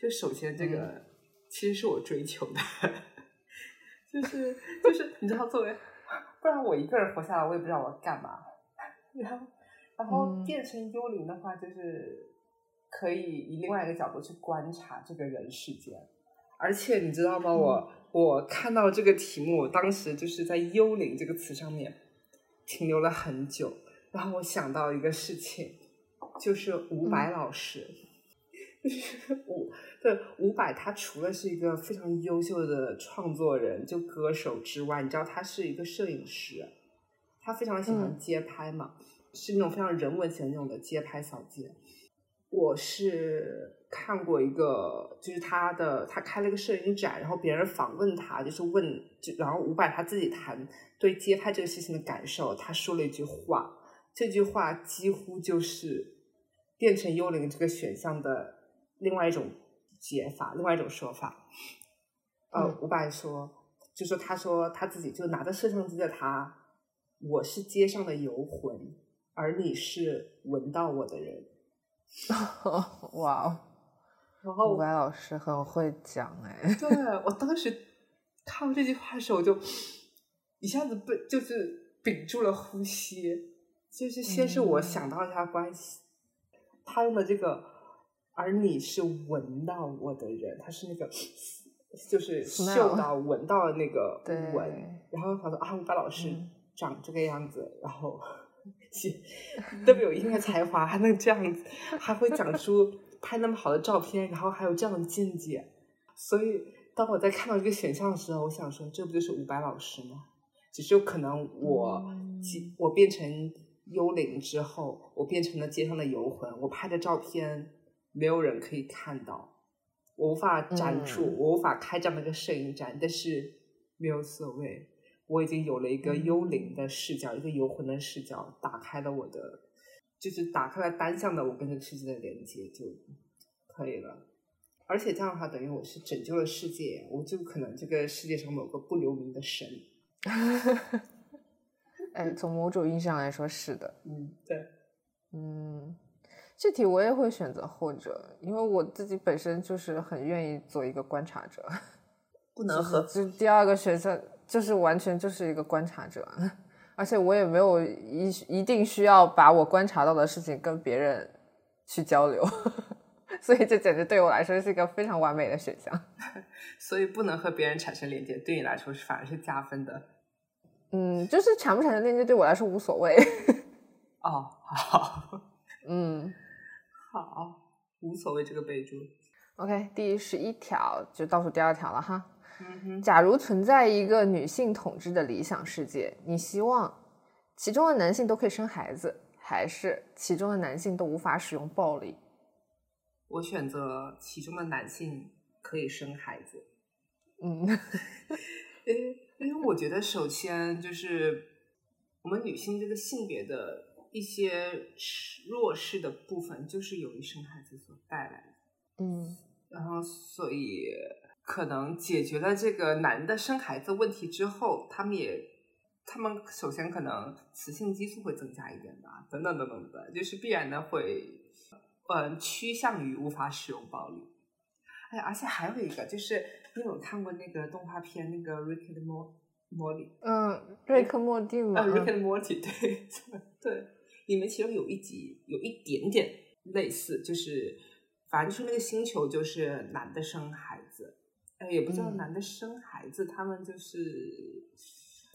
就首先这个其实是我追求的，(laughs) 就是就是你知道，作为不然我一个人活下来，我也不知道我要干嘛。然后然后变成幽灵的话，就是可以以另外一个角度去观察这个人世间。而且你知道吗？我我看到这个题目，我当时就是在“幽灵”这个词上面。停留了很久，然后我想到一个事情，就是伍佰老师，(laughs) 就是伍对伍佰，他除了是一个非常优秀的创作人，就歌手之外，你知道他是一个摄影师，他非常喜欢街拍嘛，是那种非常人文型那种的街拍小街。我是看过一个，就是他的，他开了一个摄影展，然后别人访问他，就是问，就然后伍佰他自己谈对街拍这个事情的感受，他说了一句话，这句话几乎就是变成幽灵这个选项的另外一种解法，另外一种说法。呃，伍佰说，就说他说他自己就拿着摄像机的他，我是街上的游魂，而你是闻到我的人。(laughs) 哇哦！然后伍佰老师很会讲哎。对我当时看到这句话的时候，我就一下子被就是屏住了呼吸。就是先是我想到一下关系，他用的这个，而你是闻到我的人，他是那个就是嗅到闻到那个闻。然后他说啊，伍佰老师长这个样子，然后。(laughs) 特别有音乐才华，还能这样子，还会讲出拍那么好的照片，然后还有这样的见解。所以，当我在看到这个选项的时候，我想说，这不就是伍佰老师吗？只是有可能我，我变成幽灵之后，我变成了街上的游魂，我拍的照片没有人可以看到，我无法展出，嗯我无法开这样的一个摄影展，但是没有所谓，我已经有了一个幽灵的视角，一个游魂的视角，打开了我的，就是打开了单向的我跟这个世界的连接就可以了。而且这样的话，等于我是拯救了世界，我就可能这个世界上某个不留名的神。(laughs) 哎，从某种意义上来说是的。嗯，对，嗯，这题我也会选择后者，因为我自己本身就是很愿意做一个观察者。不能和就第二个选项就是完全就是一个观察者，而且我也没有一一定需要把我观察到的事情跟别人去交流，(laughs) 所以这简直对我来说是一个非常完美的选项。(laughs) 所以不能和别人产生连接，对你来说是反而是加分的。嗯，就是产不产生链接对我来说无所谓。(laughs) 哦，好，嗯好，无所谓这个备注。，OK，第十一条就倒数第二条了哈。假如存在一个女性统治的理想世界，你希望其中的男性都可以生孩子，还是其中的男性都无法使用暴力？我选择其中的男性可以生孩子，嗯。因为因为我觉得首先就是我们女性这个性别的一些弱势的部分，就是由于生孩子所带来的。嗯。然后所以可能解决了这个男的生孩子问题之后，他们也，他们首先可能雌性激素会增加一点吧，等等等等的，就是必然的会，嗯，趋向于无法使用暴力。哎呀，而且还有一个就是，你有看过那个动画片那个《Rick and Mor- Morty》？嗯，瑞克莫蒂嘛，啊，《Rick 嗯 and (laughs) Morty》对对，里面其中有一集有一点点类似，就是反正就是那个星球就是男的生孩子，呃，也不叫嗯。男的生孩子，他们就是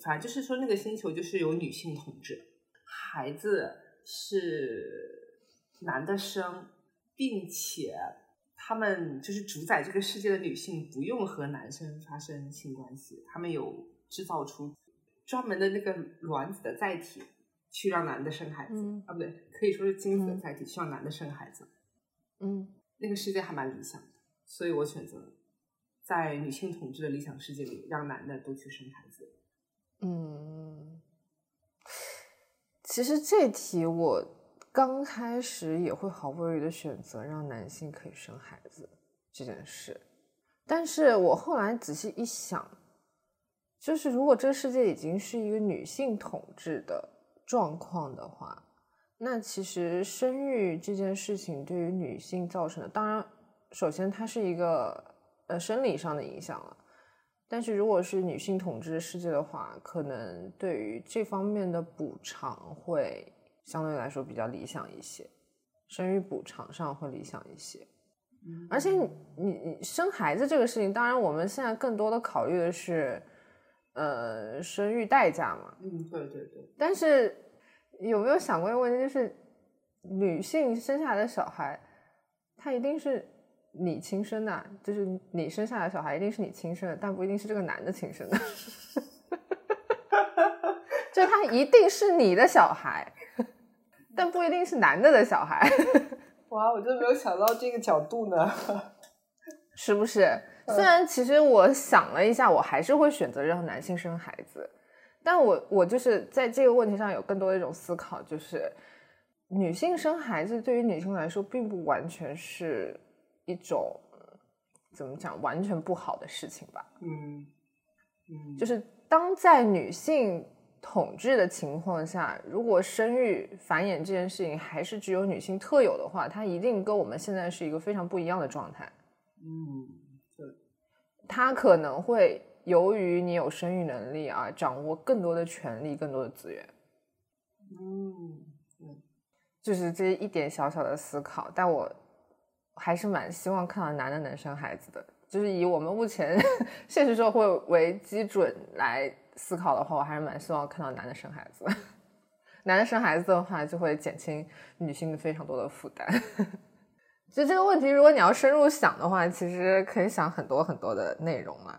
反正就是说那个星球就是由女性统治，孩子是男的生，并且他们就是主宰这个世界的女性不用和男生发生性关系，他们有制造出专门的那个卵子的载体，去让男的生孩子、嗯。啊，不对，可以说是精子的嗯。载体，去让男的生孩子。嗯。那个世界还蛮理想的，所以我选择在女性统治的理想世界里，让男的都去生孩子。嗯。其实这题我刚开始也会毫不犹豫的选择让男性可以生孩子这件事，但是我后来仔细一想，就是如果这个世界已经是一个女性统治的状况的话，那其实生育这件事情对于女性造成的，当然，首先它是一个呃生理上的影响了，但是如果是女性统治世界的话，可能对于这方面的补偿会相对来说比较理想一些，生育补偿上会理想一些。而且你你你生孩子这个事情，当然我们现在更多的考虑的是，呃，生育代价嘛。嗯，对对对，但是有没有想过一个问题，就是女性生下来的小孩，她一定是你亲生的啊，就是你生下来的小孩一定是你亲生的，但不一定是这个男的亲生的，(laughs) 就他一定是你的小孩，但不一定是男的的小孩，哇，我真的没有想到这个角度呢。是不是？虽然其实我想了一下，我还是会选择让男性生孩子，但我我就是在这个问题上有更多的一种思考，就是女性生孩子对于女性来说，并不完全是一种怎么讲完全不好的事情吧。嗯嗯，就是当在女性统治的情况下，如果生育繁衍这件事情还是只有女性特有的话，它一定跟我们现在是一个非常不一样的状态。嗯，对，它可能会由于你有生育能力而掌握更多的权利、更多的资源。嗯就是这一点小小的思考，但我还是蛮希望看到男的能生孩子的。就是以我们目前 (laughs) 现实社会为基准来思考的话，我还是蛮希望看到男的生孩子。(laughs) 男的生孩子的话，就会减轻女性非常多的负担。(laughs) 就这个问题，如果你要深入想的话，其实可以想很多很多的内容嘛。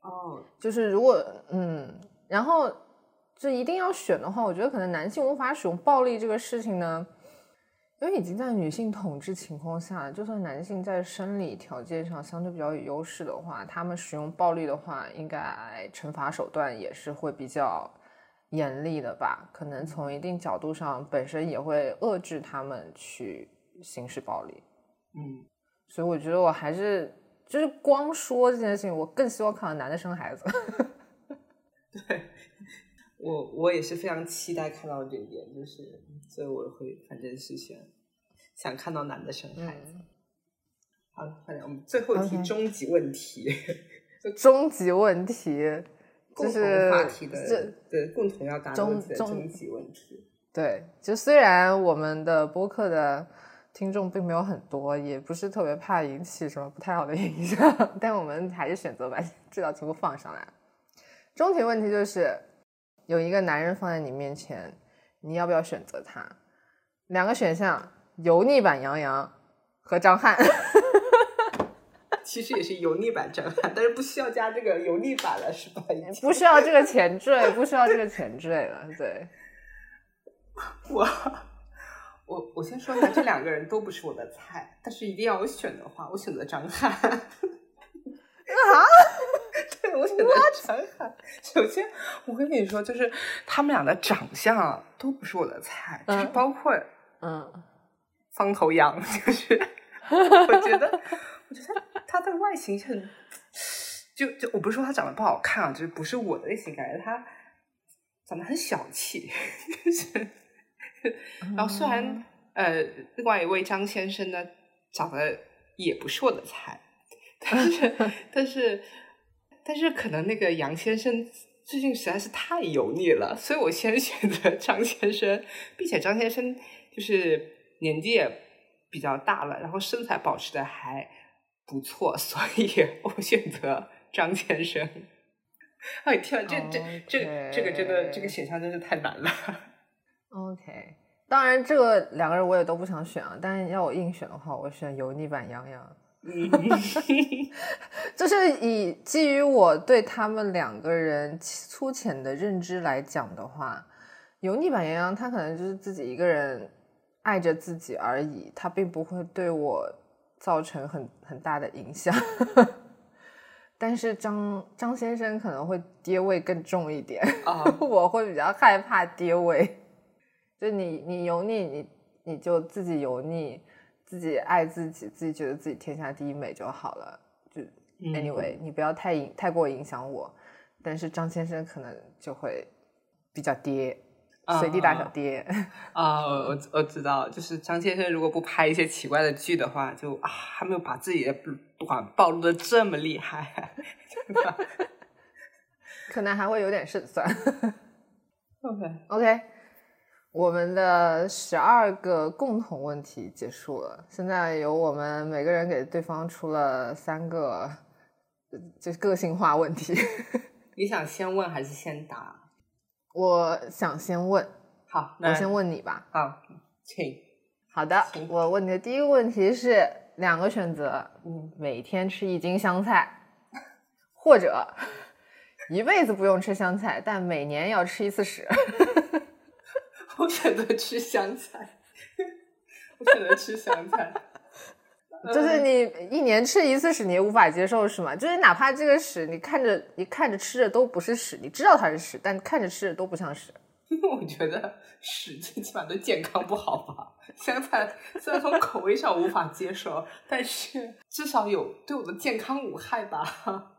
哦，就是如果嗯，然后就一定要选的话，我觉得可能男性无法使用暴力这个事情呢，因为已经在女性统治情况下，就算男性在生理条件上相对比较有优势的话，他们使用暴力的话，应该惩罚手段也是会比较严厉的吧？可能从一定角度上，本身也会遏制他们去行使暴力。嗯，所以我觉得我还是就是光说这件事情，我更希望看到男的生孩子。(laughs) 对。我我也是非常期待看到这一点，就是所以我会反正是想想看到男的生孩子。好，快点，我们最后一题终极问题。终极问题 (laughs) 就是话题的对共同要答的终极问题。对，就虽然我们的播客的听众并没有很多，也不是特别怕引起什么不太好的影响，(laughs) 但我们还是选择把这道题目放上来。终极问题就是。有一个男人放在你面前，你要不要选择他？两个选项：油腻版杨洋和张翰。(laughs) 其实也是油腻版张翰，但是不需要加这个油腻版了，是吧？不需要这个前缀，不需要这个前缀了。对，(laughs) 我我我先说一下，这两个人都不是我的菜，但是一定要我选的话，我选择张翰。啊？对，我选择张翰。首先，我跟你说，就是他们俩的长相都不是我的菜，就是包括嗯，方头羊，(laughs) 就是 (laughs) 我觉得，我觉得他的外形很，就就我不是说他长得不好看啊，就是不是我的类型，感觉他长得很小气。就是然后虽然呃，另外一位张先生呢，长得也不是我的菜。但是，但是，但是，可能那个杨先生最近实在是太油腻了，所以我先选择张先生，并且张先生就是年纪也比较大了，然后身材保持的还不错，所以我选择张先生。哎天，这这这这个真的这个选项真是太难了。OK，当然这个两个人我也都不想选啊，但是要我硬选的话，我选油腻版杨洋。嗯，(laughs) 就是以基于我对他们两个人粗浅的认知来讲的话，油腻版杨洋他可能就是自己一个人爱着自己而已，他并不会对我造成很很大的影响。(laughs) 但是张张先生可能会跌位更重一点啊，(laughs) 我会比较害怕跌位。就你你油腻，你你就自己油腻。自己爱自己，自己觉得自己天下第一美就好了。就 anyway，你不要太影太过影响我。但是张先生可能就会比较爹，随地大小爹 (laughs) 啊。我我知道，就是张先生如果不拍一些奇怪的剧的话，就啊还没有把自己的短暴露的这么厉害，(laughs) (laughs) 可能还会有点胜算。OK OK。我们的十二个共同问题结束了，现在由我们每个人给对方出了三个，就是个性化问题。(laughs) 你想先问还是先答？我想先问。好，我先问你吧。好，请。好的，我问你的第一个问题是两个选择：嗯，每天吃一斤香菜，或者 (laughs) 一辈子不用吃香菜，但每年要吃一次屎。(laughs) 我选择吃香菜，我选择吃香菜，(laughs) 就是你一年吃一次屎你也无法接受是吗？就是哪怕这个屎你看着你看着吃着都不是屎，你知道它是屎，但看着吃着都不像屎。因 (laughs) 为我觉得屎最起码对健康不好吧。香菜虽然从口味上无法接受，但是至少有对我的健康无害吧。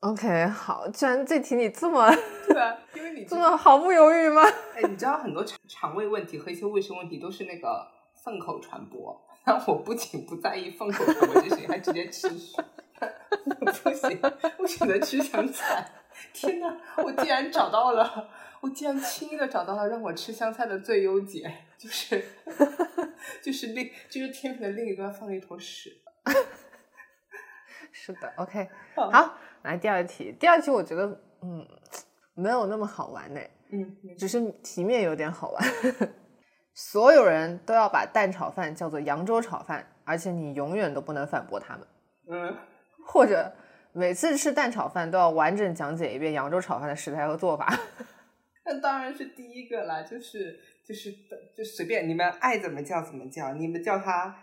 OK，好，居然这题你这么 (laughs) 对啊，因为你这么毫不犹豫吗？(laughs) 哎，你知道很多肠肠胃问题和一些卫生问题都是那个粪口传播，那我不仅不在意粪口传播这些，还直接吃屎，(laughs) 不行，我选择吃香菜。天呐，我竟然找到了，我竟然轻易的找到了让我吃香菜的最优解，就是就是另就是天平的另一端放了一坨屎。是的，OK，好。来第二题，第二题我觉得嗯没有那么好玩呢，嗯，只是题面有点好玩。(laughs) 所有人都要把蛋炒饭叫做扬州炒饭，而且你永远都不能反驳他们。嗯，或者每次吃蛋炒饭都要完整讲解一遍扬州炒饭的食材和做法。(laughs) 那当然是第一个啦，就是就是就随便你们爱怎么叫怎么叫，你们叫它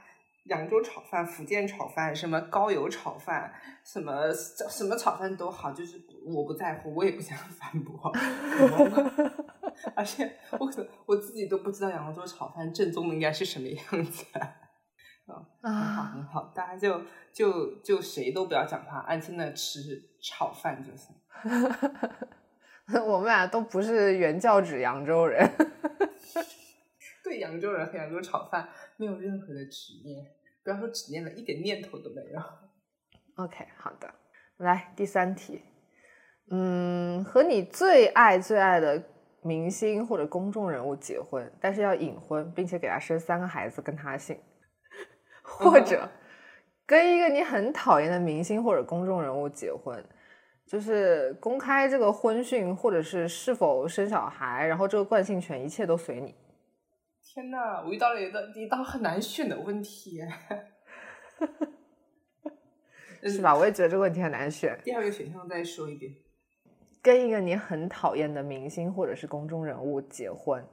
扬州炒饭、福建炒饭、什么高油炒饭、什么什么炒饭都好，就是我不在乎，我也不想反驳。而且我可能我自己都不知道扬州炒饭正宗的应该是什么样子。啊，很好很好，大家就就就谁都不要讲话，安心的吃炒饭就行。(laughs) 我们俩都不是原教旨扬州人，对扬州人和扬州炒饭没有任何的执念，不要说执念了，一点念头都没有。OK，好的，来第三题，嗯，和你最爱最爱的明星或者公众人物结婚，但是要隐婚，并且给他生三个孩子跟他姓。或者跟一个你很讨厌的明星或者公众人物结婚，就是公开这个婚讯，或者是是否生小孩，然后这个惯性权一切都随你。天呐，我遇到了一道一道很难选的问题，(laughs) 是吧？我也觉得这个问题很难选。第二个选项再说一遍，跟一个你很讨厌的明星或者是公众人物结婚，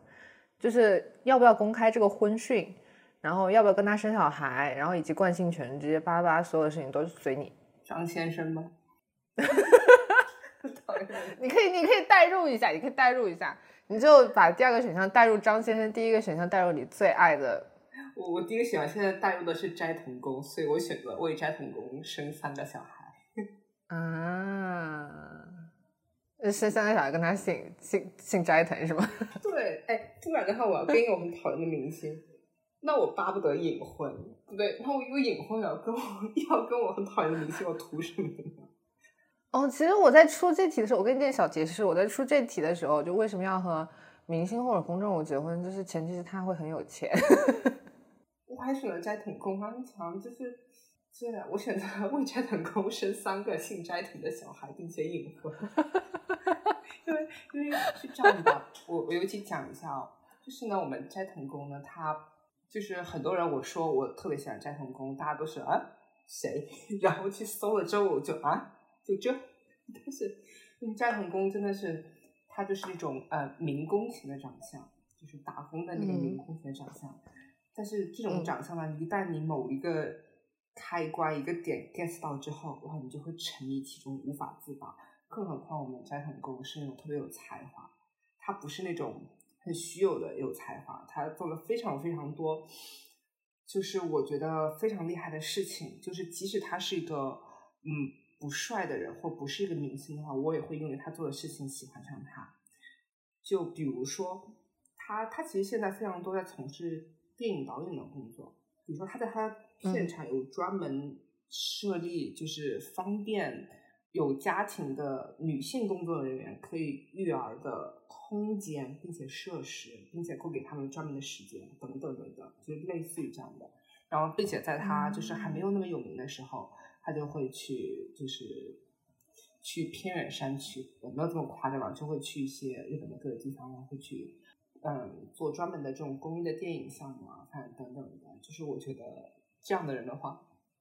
就是要不要公开这个婚讯？然后要不要跟他生小孩？然后以及惯性权这些巴拉巴拉所有的事情都随你。张先生吗？(laughs) (laughs) 你可以，你可以代入一下，你可以代入一下，你就把第二个选项带入张先生，第一个选项带入你最爱的。我我第一个选项现在带入的是斋藤工，所以我选择为斋藤工生三个小孩。啊，生三个小孩跟他姓姓姓斋藤是吗？(laughs) 对，哎，不然的话我要跟一个我很讨厌的明星。那我巴不得隐婚，不对，然后我有隐婚了，跟我要跟我很讨厌的明星，我图什么呢？哦，其实我在出这题的时候，我跟你点小解释，我在出这题的时候，就为什么要和明星或者公众人物结婚，就是前提是他会很有钱。(laughs) 我还选了斋藤工安强，就是这样，我选择为斋藤工生三个姓斋藤的小孩，并且隐婚。(laughs) 因为因为是这样的，我我尤其讲一下哦，就是呢，我们斋藤工呢，他。就是很多人我说我特别喜欢斋藤工，大家都是啊谁？(laughs) 然后去搜了之后我就啊就这，(laughs) 但是斋藤工真的是他就是那种呃民工型的长相，就是打工的那个民工型的长相。但是这种长相呢，一旦你某一个开关一个点 get 到之后，然后，你就会沉迷其中无法自拔。更何况我们斋藤工是那种特别有才华，他不是那种。很虚有的有才华，他做了非常非常多，就是我觉得非常厉害的事情。就是即使他是一个嗯不帅的人，或不是一个明星的话，我也会因为他做的事情喜欢上他。就比如说，他他其实现在非常多在从事电影导演的工作。比如说，他在他片场有专门设立，就是方便有家庭的女性工作人员可以育儿的。空间，并且设施，并且会给他们专门的时间，等等等等，就类似于这样的。然后，并且在他就是还没有那么有名的时候，他就会去，就是去偏远山区，没有这么夸张吧，就会去一些日本的各个地方，会去，嗯，做专门的这种公益的电影项目啊，反正等等的。就是我觉得这样的人的话，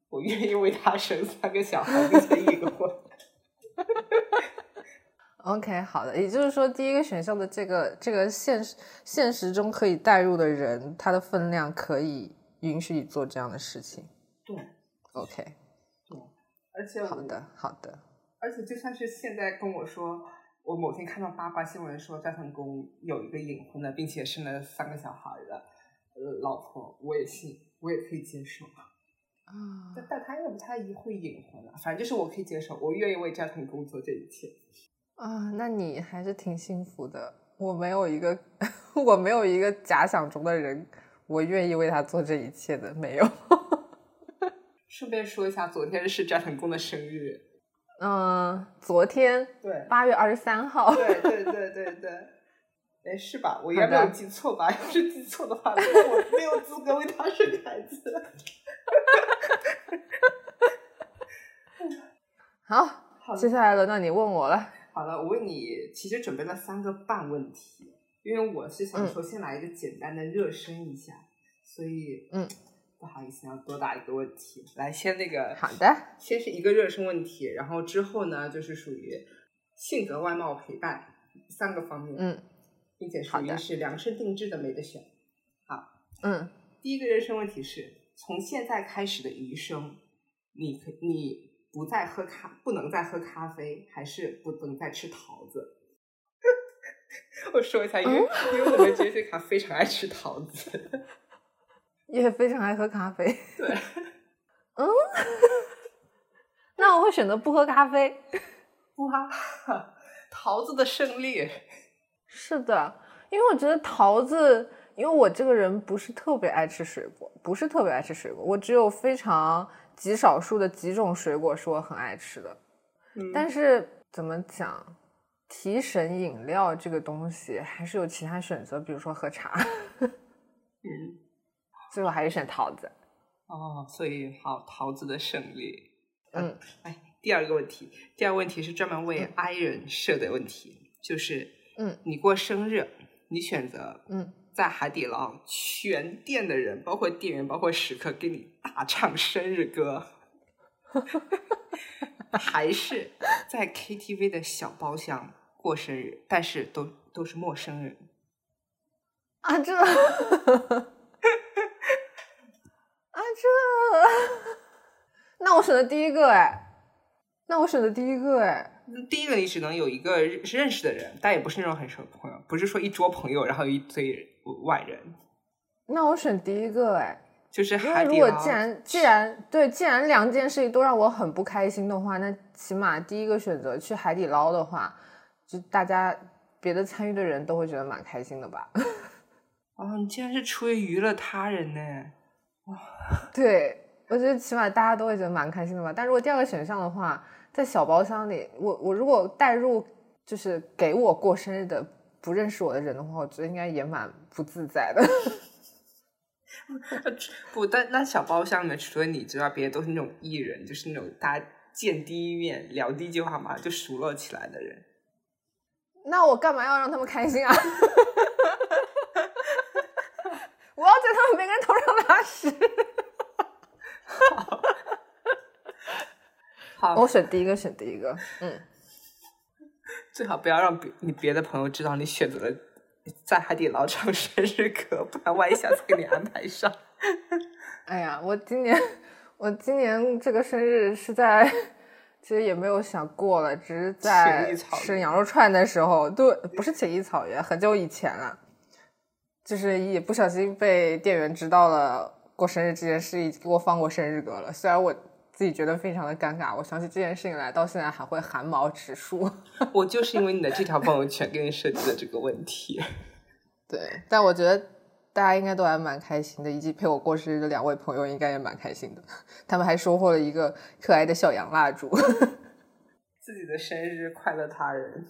我愿意为他生三个小孩，并且一个婚。OK，好的，也就是说，第一个选项的这个这个现实现实中可以带入的人，他的分量可以允许你做这样的事情。对，OK，对，而且好的，好的，而且就算是现在跟我说，我某天看到八卦新闻说斋藤工有一个隐婚的，并且生了三个小孩的呃老婆，我也信，我也可以接受啊。但但他又不太会隐婚了，反正就是我可以接受，我愿意为家庭工作这一切。啊，那你还是挺幸福的。我没有一个，(laughs) 我没有一个假想中的人，我愿意为他做这一切的，没有。顺便说一下，昨天是斋藤工的生日。嗯，昨天对，八月二十三号。(laughs) 对对对对对，哎，是吧？我应该没有记错吧？要是记错的话，那我没有资格为他生孩子。(laughs) 好，接下来轮到你问我了。好了，我为你其实准备了三个半问题，因为我是想说先来一个简单的热身一下，所以嗯，不好意思，要多打一个问题。来，先那个好的，先是一个热身问题，然后之后呢就是属于性格、外貌、陪伴三个方面。嗯，并且属于是量身定制的，没得选。好，嗯，第一个热身问题是从现在开始的余生，你可你不再喝咖，不能再喝咖啡，还是不能再吃桃子？(laughs) 我说一下，因为因为我们杰西卡非常爱吃桃子，也非常爱喝咖啡。(laughs) 对，嗯，(laughs) 那我会选择不喝咖啡。哇，桃子的胜利！是的，因为我觉得桃子，因为我这个人不是特别爱吃水果，不是特别爱吃水果，我只有非常极少数的几种水果是我很爱吃的。嗯但是怎么讲，提神饮料这个东西还是有其他选择，比如说喝茶，(laughs) 嗯，所以我还是选桃子。哦，所以好，桃子的胜利。嗯，哎，第二个问题，第二个问题是专门为 I 人设的问题，就是，嗯，你过生日，你选择，嗯，在海底捞全店的人，包括店员，包括食客，给你大唱生日歌，(laughs) 还是在 KTV 的小包厢过生日，但是都都是陌生人？啊这，啊这，(laughs) 那我选的第一个哎，那我选的第一个哎，第一个你只能有一个认认识的人，但也不是那种很熟的朋友，不是说一桌朋友，然后一堆外人，那我选第一个哎，就是因为如果。既然既然对，既然两件事情都让我很不开心的话，那起码第一个选择去海底捞的话，就大家别的参与的人都会觉得蛮开心的吧？(laughs) 哦，你竟然是出于娱乐他人呢？(laughs) 对，我觉得起码大家都会觉得蛮开心的吧。但如果第二个选项的话，在小包厢里，我我如果带入就是给我过生日的不认识我的人的话，我觉得应该也蛮不自在的。(laughs) 不，但那小包厢里面除了你之外，别的都是那种艺人，就是那种大家见第一面、聊第一句话嘛就熟络起来的人。那我干嘛要让他们开心啊？(laughs) 我要在他们每个人头上拉屎。(laughs) 好，我选第一个，选第一个。嗯，最好不要让别你别的朋友知道你选择了在海底捞唱生日歌，不然万一下次给你安排上。(laughs) 哎呀，我今年我今年这个生日是在，其实也没有想过了，只是在吃羊肉串的时候，对，不是情谊草原，很久以前了，就是也不小心被店员知道了过生日这件事，已经给我放过生日歌了。虽然我自己觉得非常的尴尬，我想起这件事情来，到现在还会汗毛直竖。(laughs) 我就是因为你的这条朋友圈给你设计的这个问题。(laughs) 对，但我觉得大家应该都还蛮开心的，以及陪我过生日的两位朋友应该也蛮开心的，(laughs) 他们还收获了一个可爱的小羊蜡烛。自己的生日快乐他人。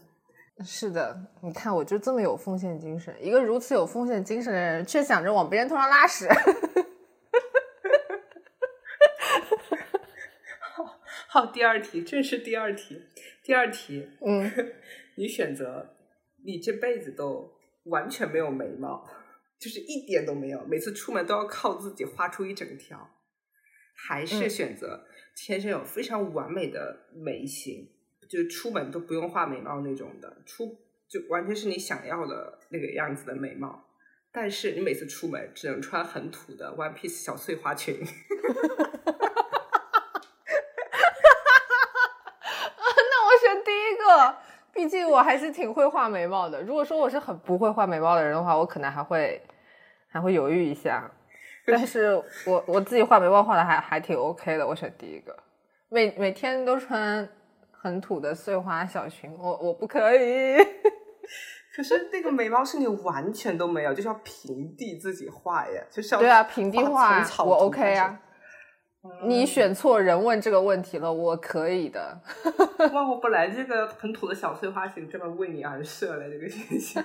是的，你看我就这么有奉献精神，一个如此有奉献精神的人，却想着往别人头上拉屎。好，第二题，这是第二题。第二题，嗯，(laughs) 你选择你这辈子都完全没有眉毛，就是一点都没有，每次出门都要靠自己画出一整条，还是嗯选择天生有非常完美的眉形，就是出门都不用画眉毛那种的，出就完全是你想要的那个样子的眉毛，但是你每次出门只能穿很土的 one piece 小碎花裙。(laughs) 那我选第一个，毕竟我还是挺会画眉毛的。如果说我是很不会画眉毛的人的话，我可能还会还会犹豫一下。但是我我自己画眉毛画的还还挺 OK 的，我选第一个。每每天都穿很土的碎花小裙，我我不可以。可是那个眉毛是你完全都没有，就是要平地自己画呀，就是要对啊，平地画画我 OK 啊。你选错人问这个问题了，我可以的。哇，我本来这个很土的小碎花裙专门为你而设了这个形象。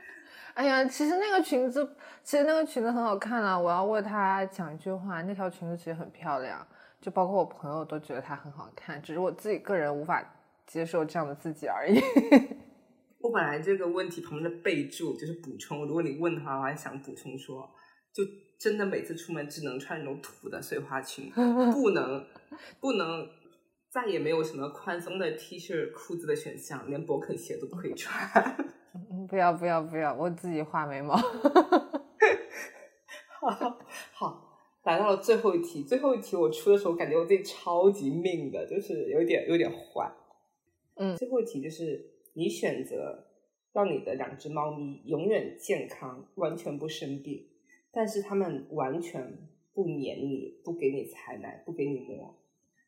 (laughs) 哎呀，其实那个裙子，其实那个裙子很好看啊！我要为它讲一句话，那条裙子其实很漂亮，就包括我朋友都觉得它很好看，只是我自己个人无法接受这样的自己而已。我本来这个问题旁边的备注就是补充，如果你问的话，我还想补充说，就真的每次出门只能穿那种土的碎花裙，(laughs) 不能不能再也没有什么宽松的 T 恤、裤子的选项，连勃肯鞋都不可以穿。(laughs) 不要不要不要，我自己画眉毛。(laughs) 好，好，来到了最后一题。最后一题我出的时候，感觉我自己超级命的，就是有点有点坏。嗯，最后一题就是你选择让你的两只猫咪永远健康，完全不生病，但是他们完全不黏你，不给你采奶，不给你摸，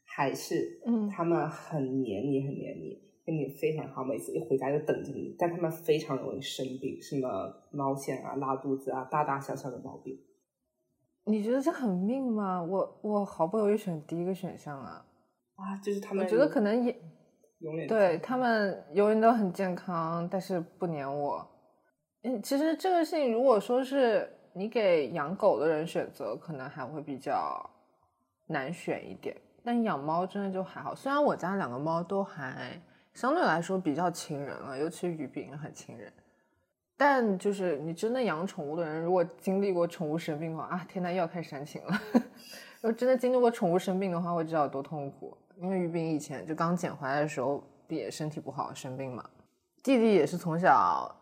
还是嗯他们很黏你，很黏你，跟你非常好，每次一回家就等着你，但他们非常容易生病，什么猫癣啊、拉肚子啊，大大小小的毛病。你觉得这很命吗？我我毫不犹豫选第一个选项啊。啊，就是他们，我觉得可能也永远对他们永远都很健康，但是不粘我。嗯，其实这个事情如果说是你给养狗的人选择，可能还会比较难选一点。但养猫真的就还好，虽然我家两个猫都还相对来说比较亲人了，尤其是鱼饼很亲人。但就是你真的养宠物的人，如果经历过宠物生病的话，啊天呐，又要开始煽情了。(laughs) 如果真的经历过宠物生病的话，会知道有多痛苦。因为鱼饼以前就刚捡回来的时候也身体不好生病嘛，弟弟也是从小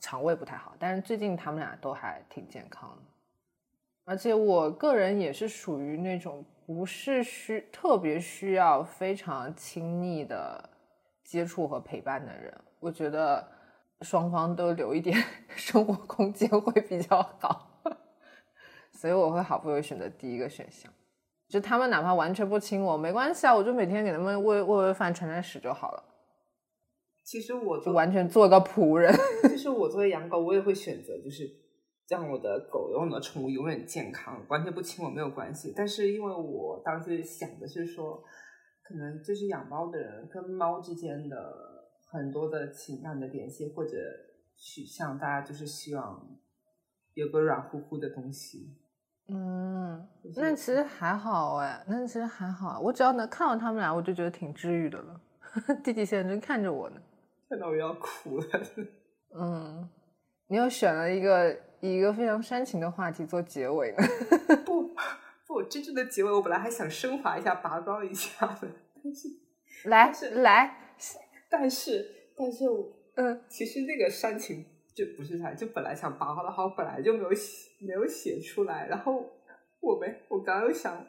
肠胃不太好，但是最近他们俩都还挺健康的。而且我个人也是属于那种不是需特别需要非常亲密的接触和陪伴的人，我觉得双方都留一点 (laughs) 生活空间会比较好，(laughs) 所以我会好不容易选择第一个选项。就他们哪怕完全不亲我，没关系啊，我就每天给他们喂喂喂饭、传传屎就好了，其实我就完全做个仆人。就是我作为养狗，我也会选择，就是让我的狗、让我的宠物永远健康，完全不亲我没有关系。但是因为我当时想的是说，可能就是养猫的人跟猫之间的很多的情感的联系或者取向，大家就是希望有个软乎乎的东西。嗯，那其实还好哎，那其实还好，我只要能看到他们俩，我就觉得挺治愈的了。弟弟现在正看着我呢，看到我要哭了。(laughs) 嗯，你又选了一个一个非常煽情的话题做结尾呢。不不，真正的结尾我本来还想升华一下、拔高一下的，但是来是来，但是但是我嗯，其实那个煽情就不是煽，就本来想拔高的话，我本来就没有写没有写出来。然后我们我刚刚又想，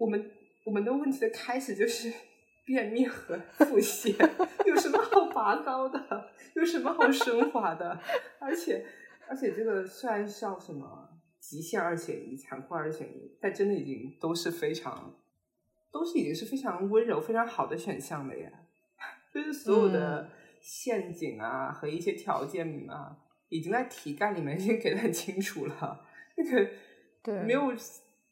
我们我们的问题的开始就是便秘和腹泻，有什么好拔高的？有什么好升华的？而且而且这个虽然叫什么极限二选一、残酷二选一，但真的已经都是非常都是已经是非常温柔、非常好的选项了呀。就是所有的陷阱啊和一些条件啊，已经在题干里面已经给的很清楚了。那个对，没有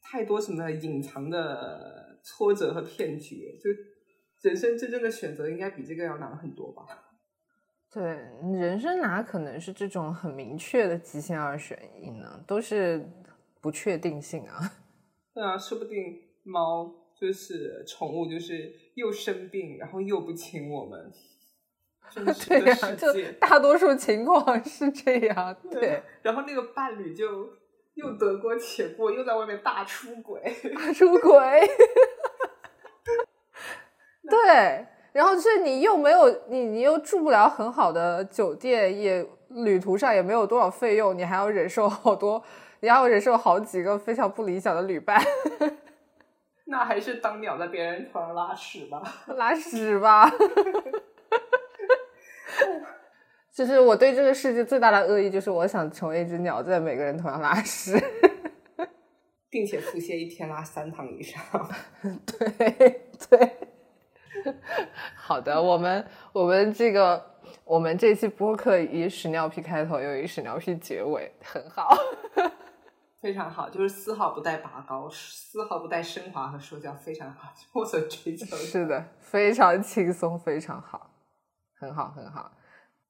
太多什么隐藏的挫折和骗局，就人生真正的选择应该比这个要难很多吧。(laughs) 对，人生哪可能是这种很明确的极限二选一呢？都是不确定性啊。(laughs) 对啊，说不定猫就是宠物，就是又生病，然后又不亲我们。(laughs) 对呀、就，大多数情况是这样。对，然后那个伴侣就又得过且过，又在外面大出轨。大出轨。对，然后就是你又没有你，你又住不了很好的酒店，也旅途上也没有多少费用，你还要忍受好多，你还要忍受好几个非常不理想的旅伴，那还是当鸟在别人头上拉屎吧。拉屎吧。就是我对这个世界最大的恶意，就是我想成为一只鸟，在每个人头上拉屎。并且腹泻一天拉三趟以上。对对，好的，我们我们这个我们这期播客以屎尿屁开头，又以屎尿屁结尾，很好。(laughs) 非常好，就是丝毫不带拔高，丝毫不带升华和说教，非常好，就 (laughs) 我所追求的。是的，非常轻松，非常好，很好，很好。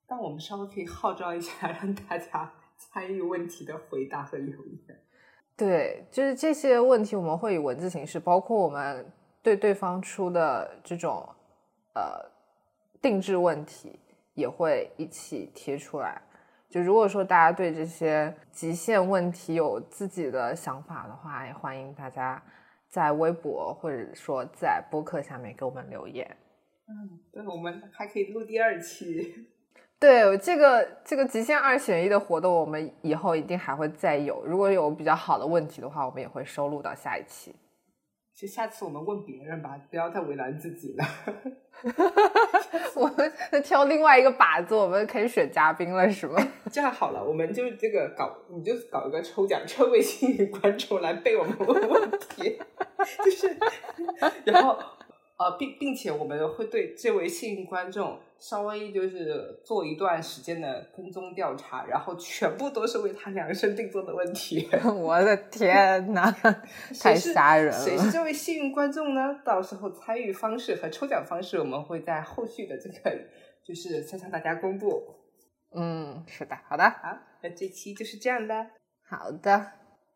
但我们稍微可以号召一下，让大家参与问题的回答和留言。对，就是这些问题，我们会以文字形式，包括我们对对方出的这种呃定制问题，也会一起贴出来。就如果说大家对这些极限问题有自己的想法的话，也欢迎大家在微博或者说在播客下面给我们留言。嗯，对，我们还可以录第二期。(laughs) 对这个这个极限二选一的活动，我们以后一定还会再有。如果有比较好的问题的话，我们也会收录到下一期。就下次我们问别人吧，不要再为难自己了。(laughs) 我们挑另外一个靶子，我们可以选嘉宾了，是吗？(laughs) 这样好了，我们就这个搞，你就搞一个抽奖，抽位幸运观众来被我们问问题，(laughs) 就是，然后。呃，并并且我们会对这位幸运观众稍微就是做一段时间的跟踪调查，然后全部都是为他量身定做的问题。(laughs) 我的天哪，(laughs) 太吓人了！谁是这位幸运观众呢？到时候参与方式和抽奖方式，我们会在后续的这个就是再向大家公布。嗯，是的，好的，好，那这期就是这样的，好的。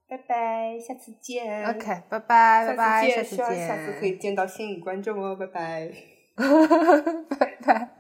拜拜，下次见。OK，拜拜，拜拜，下次见。希望下次可以见到幸运观众哦，拜拜，(laughs) 拜拜。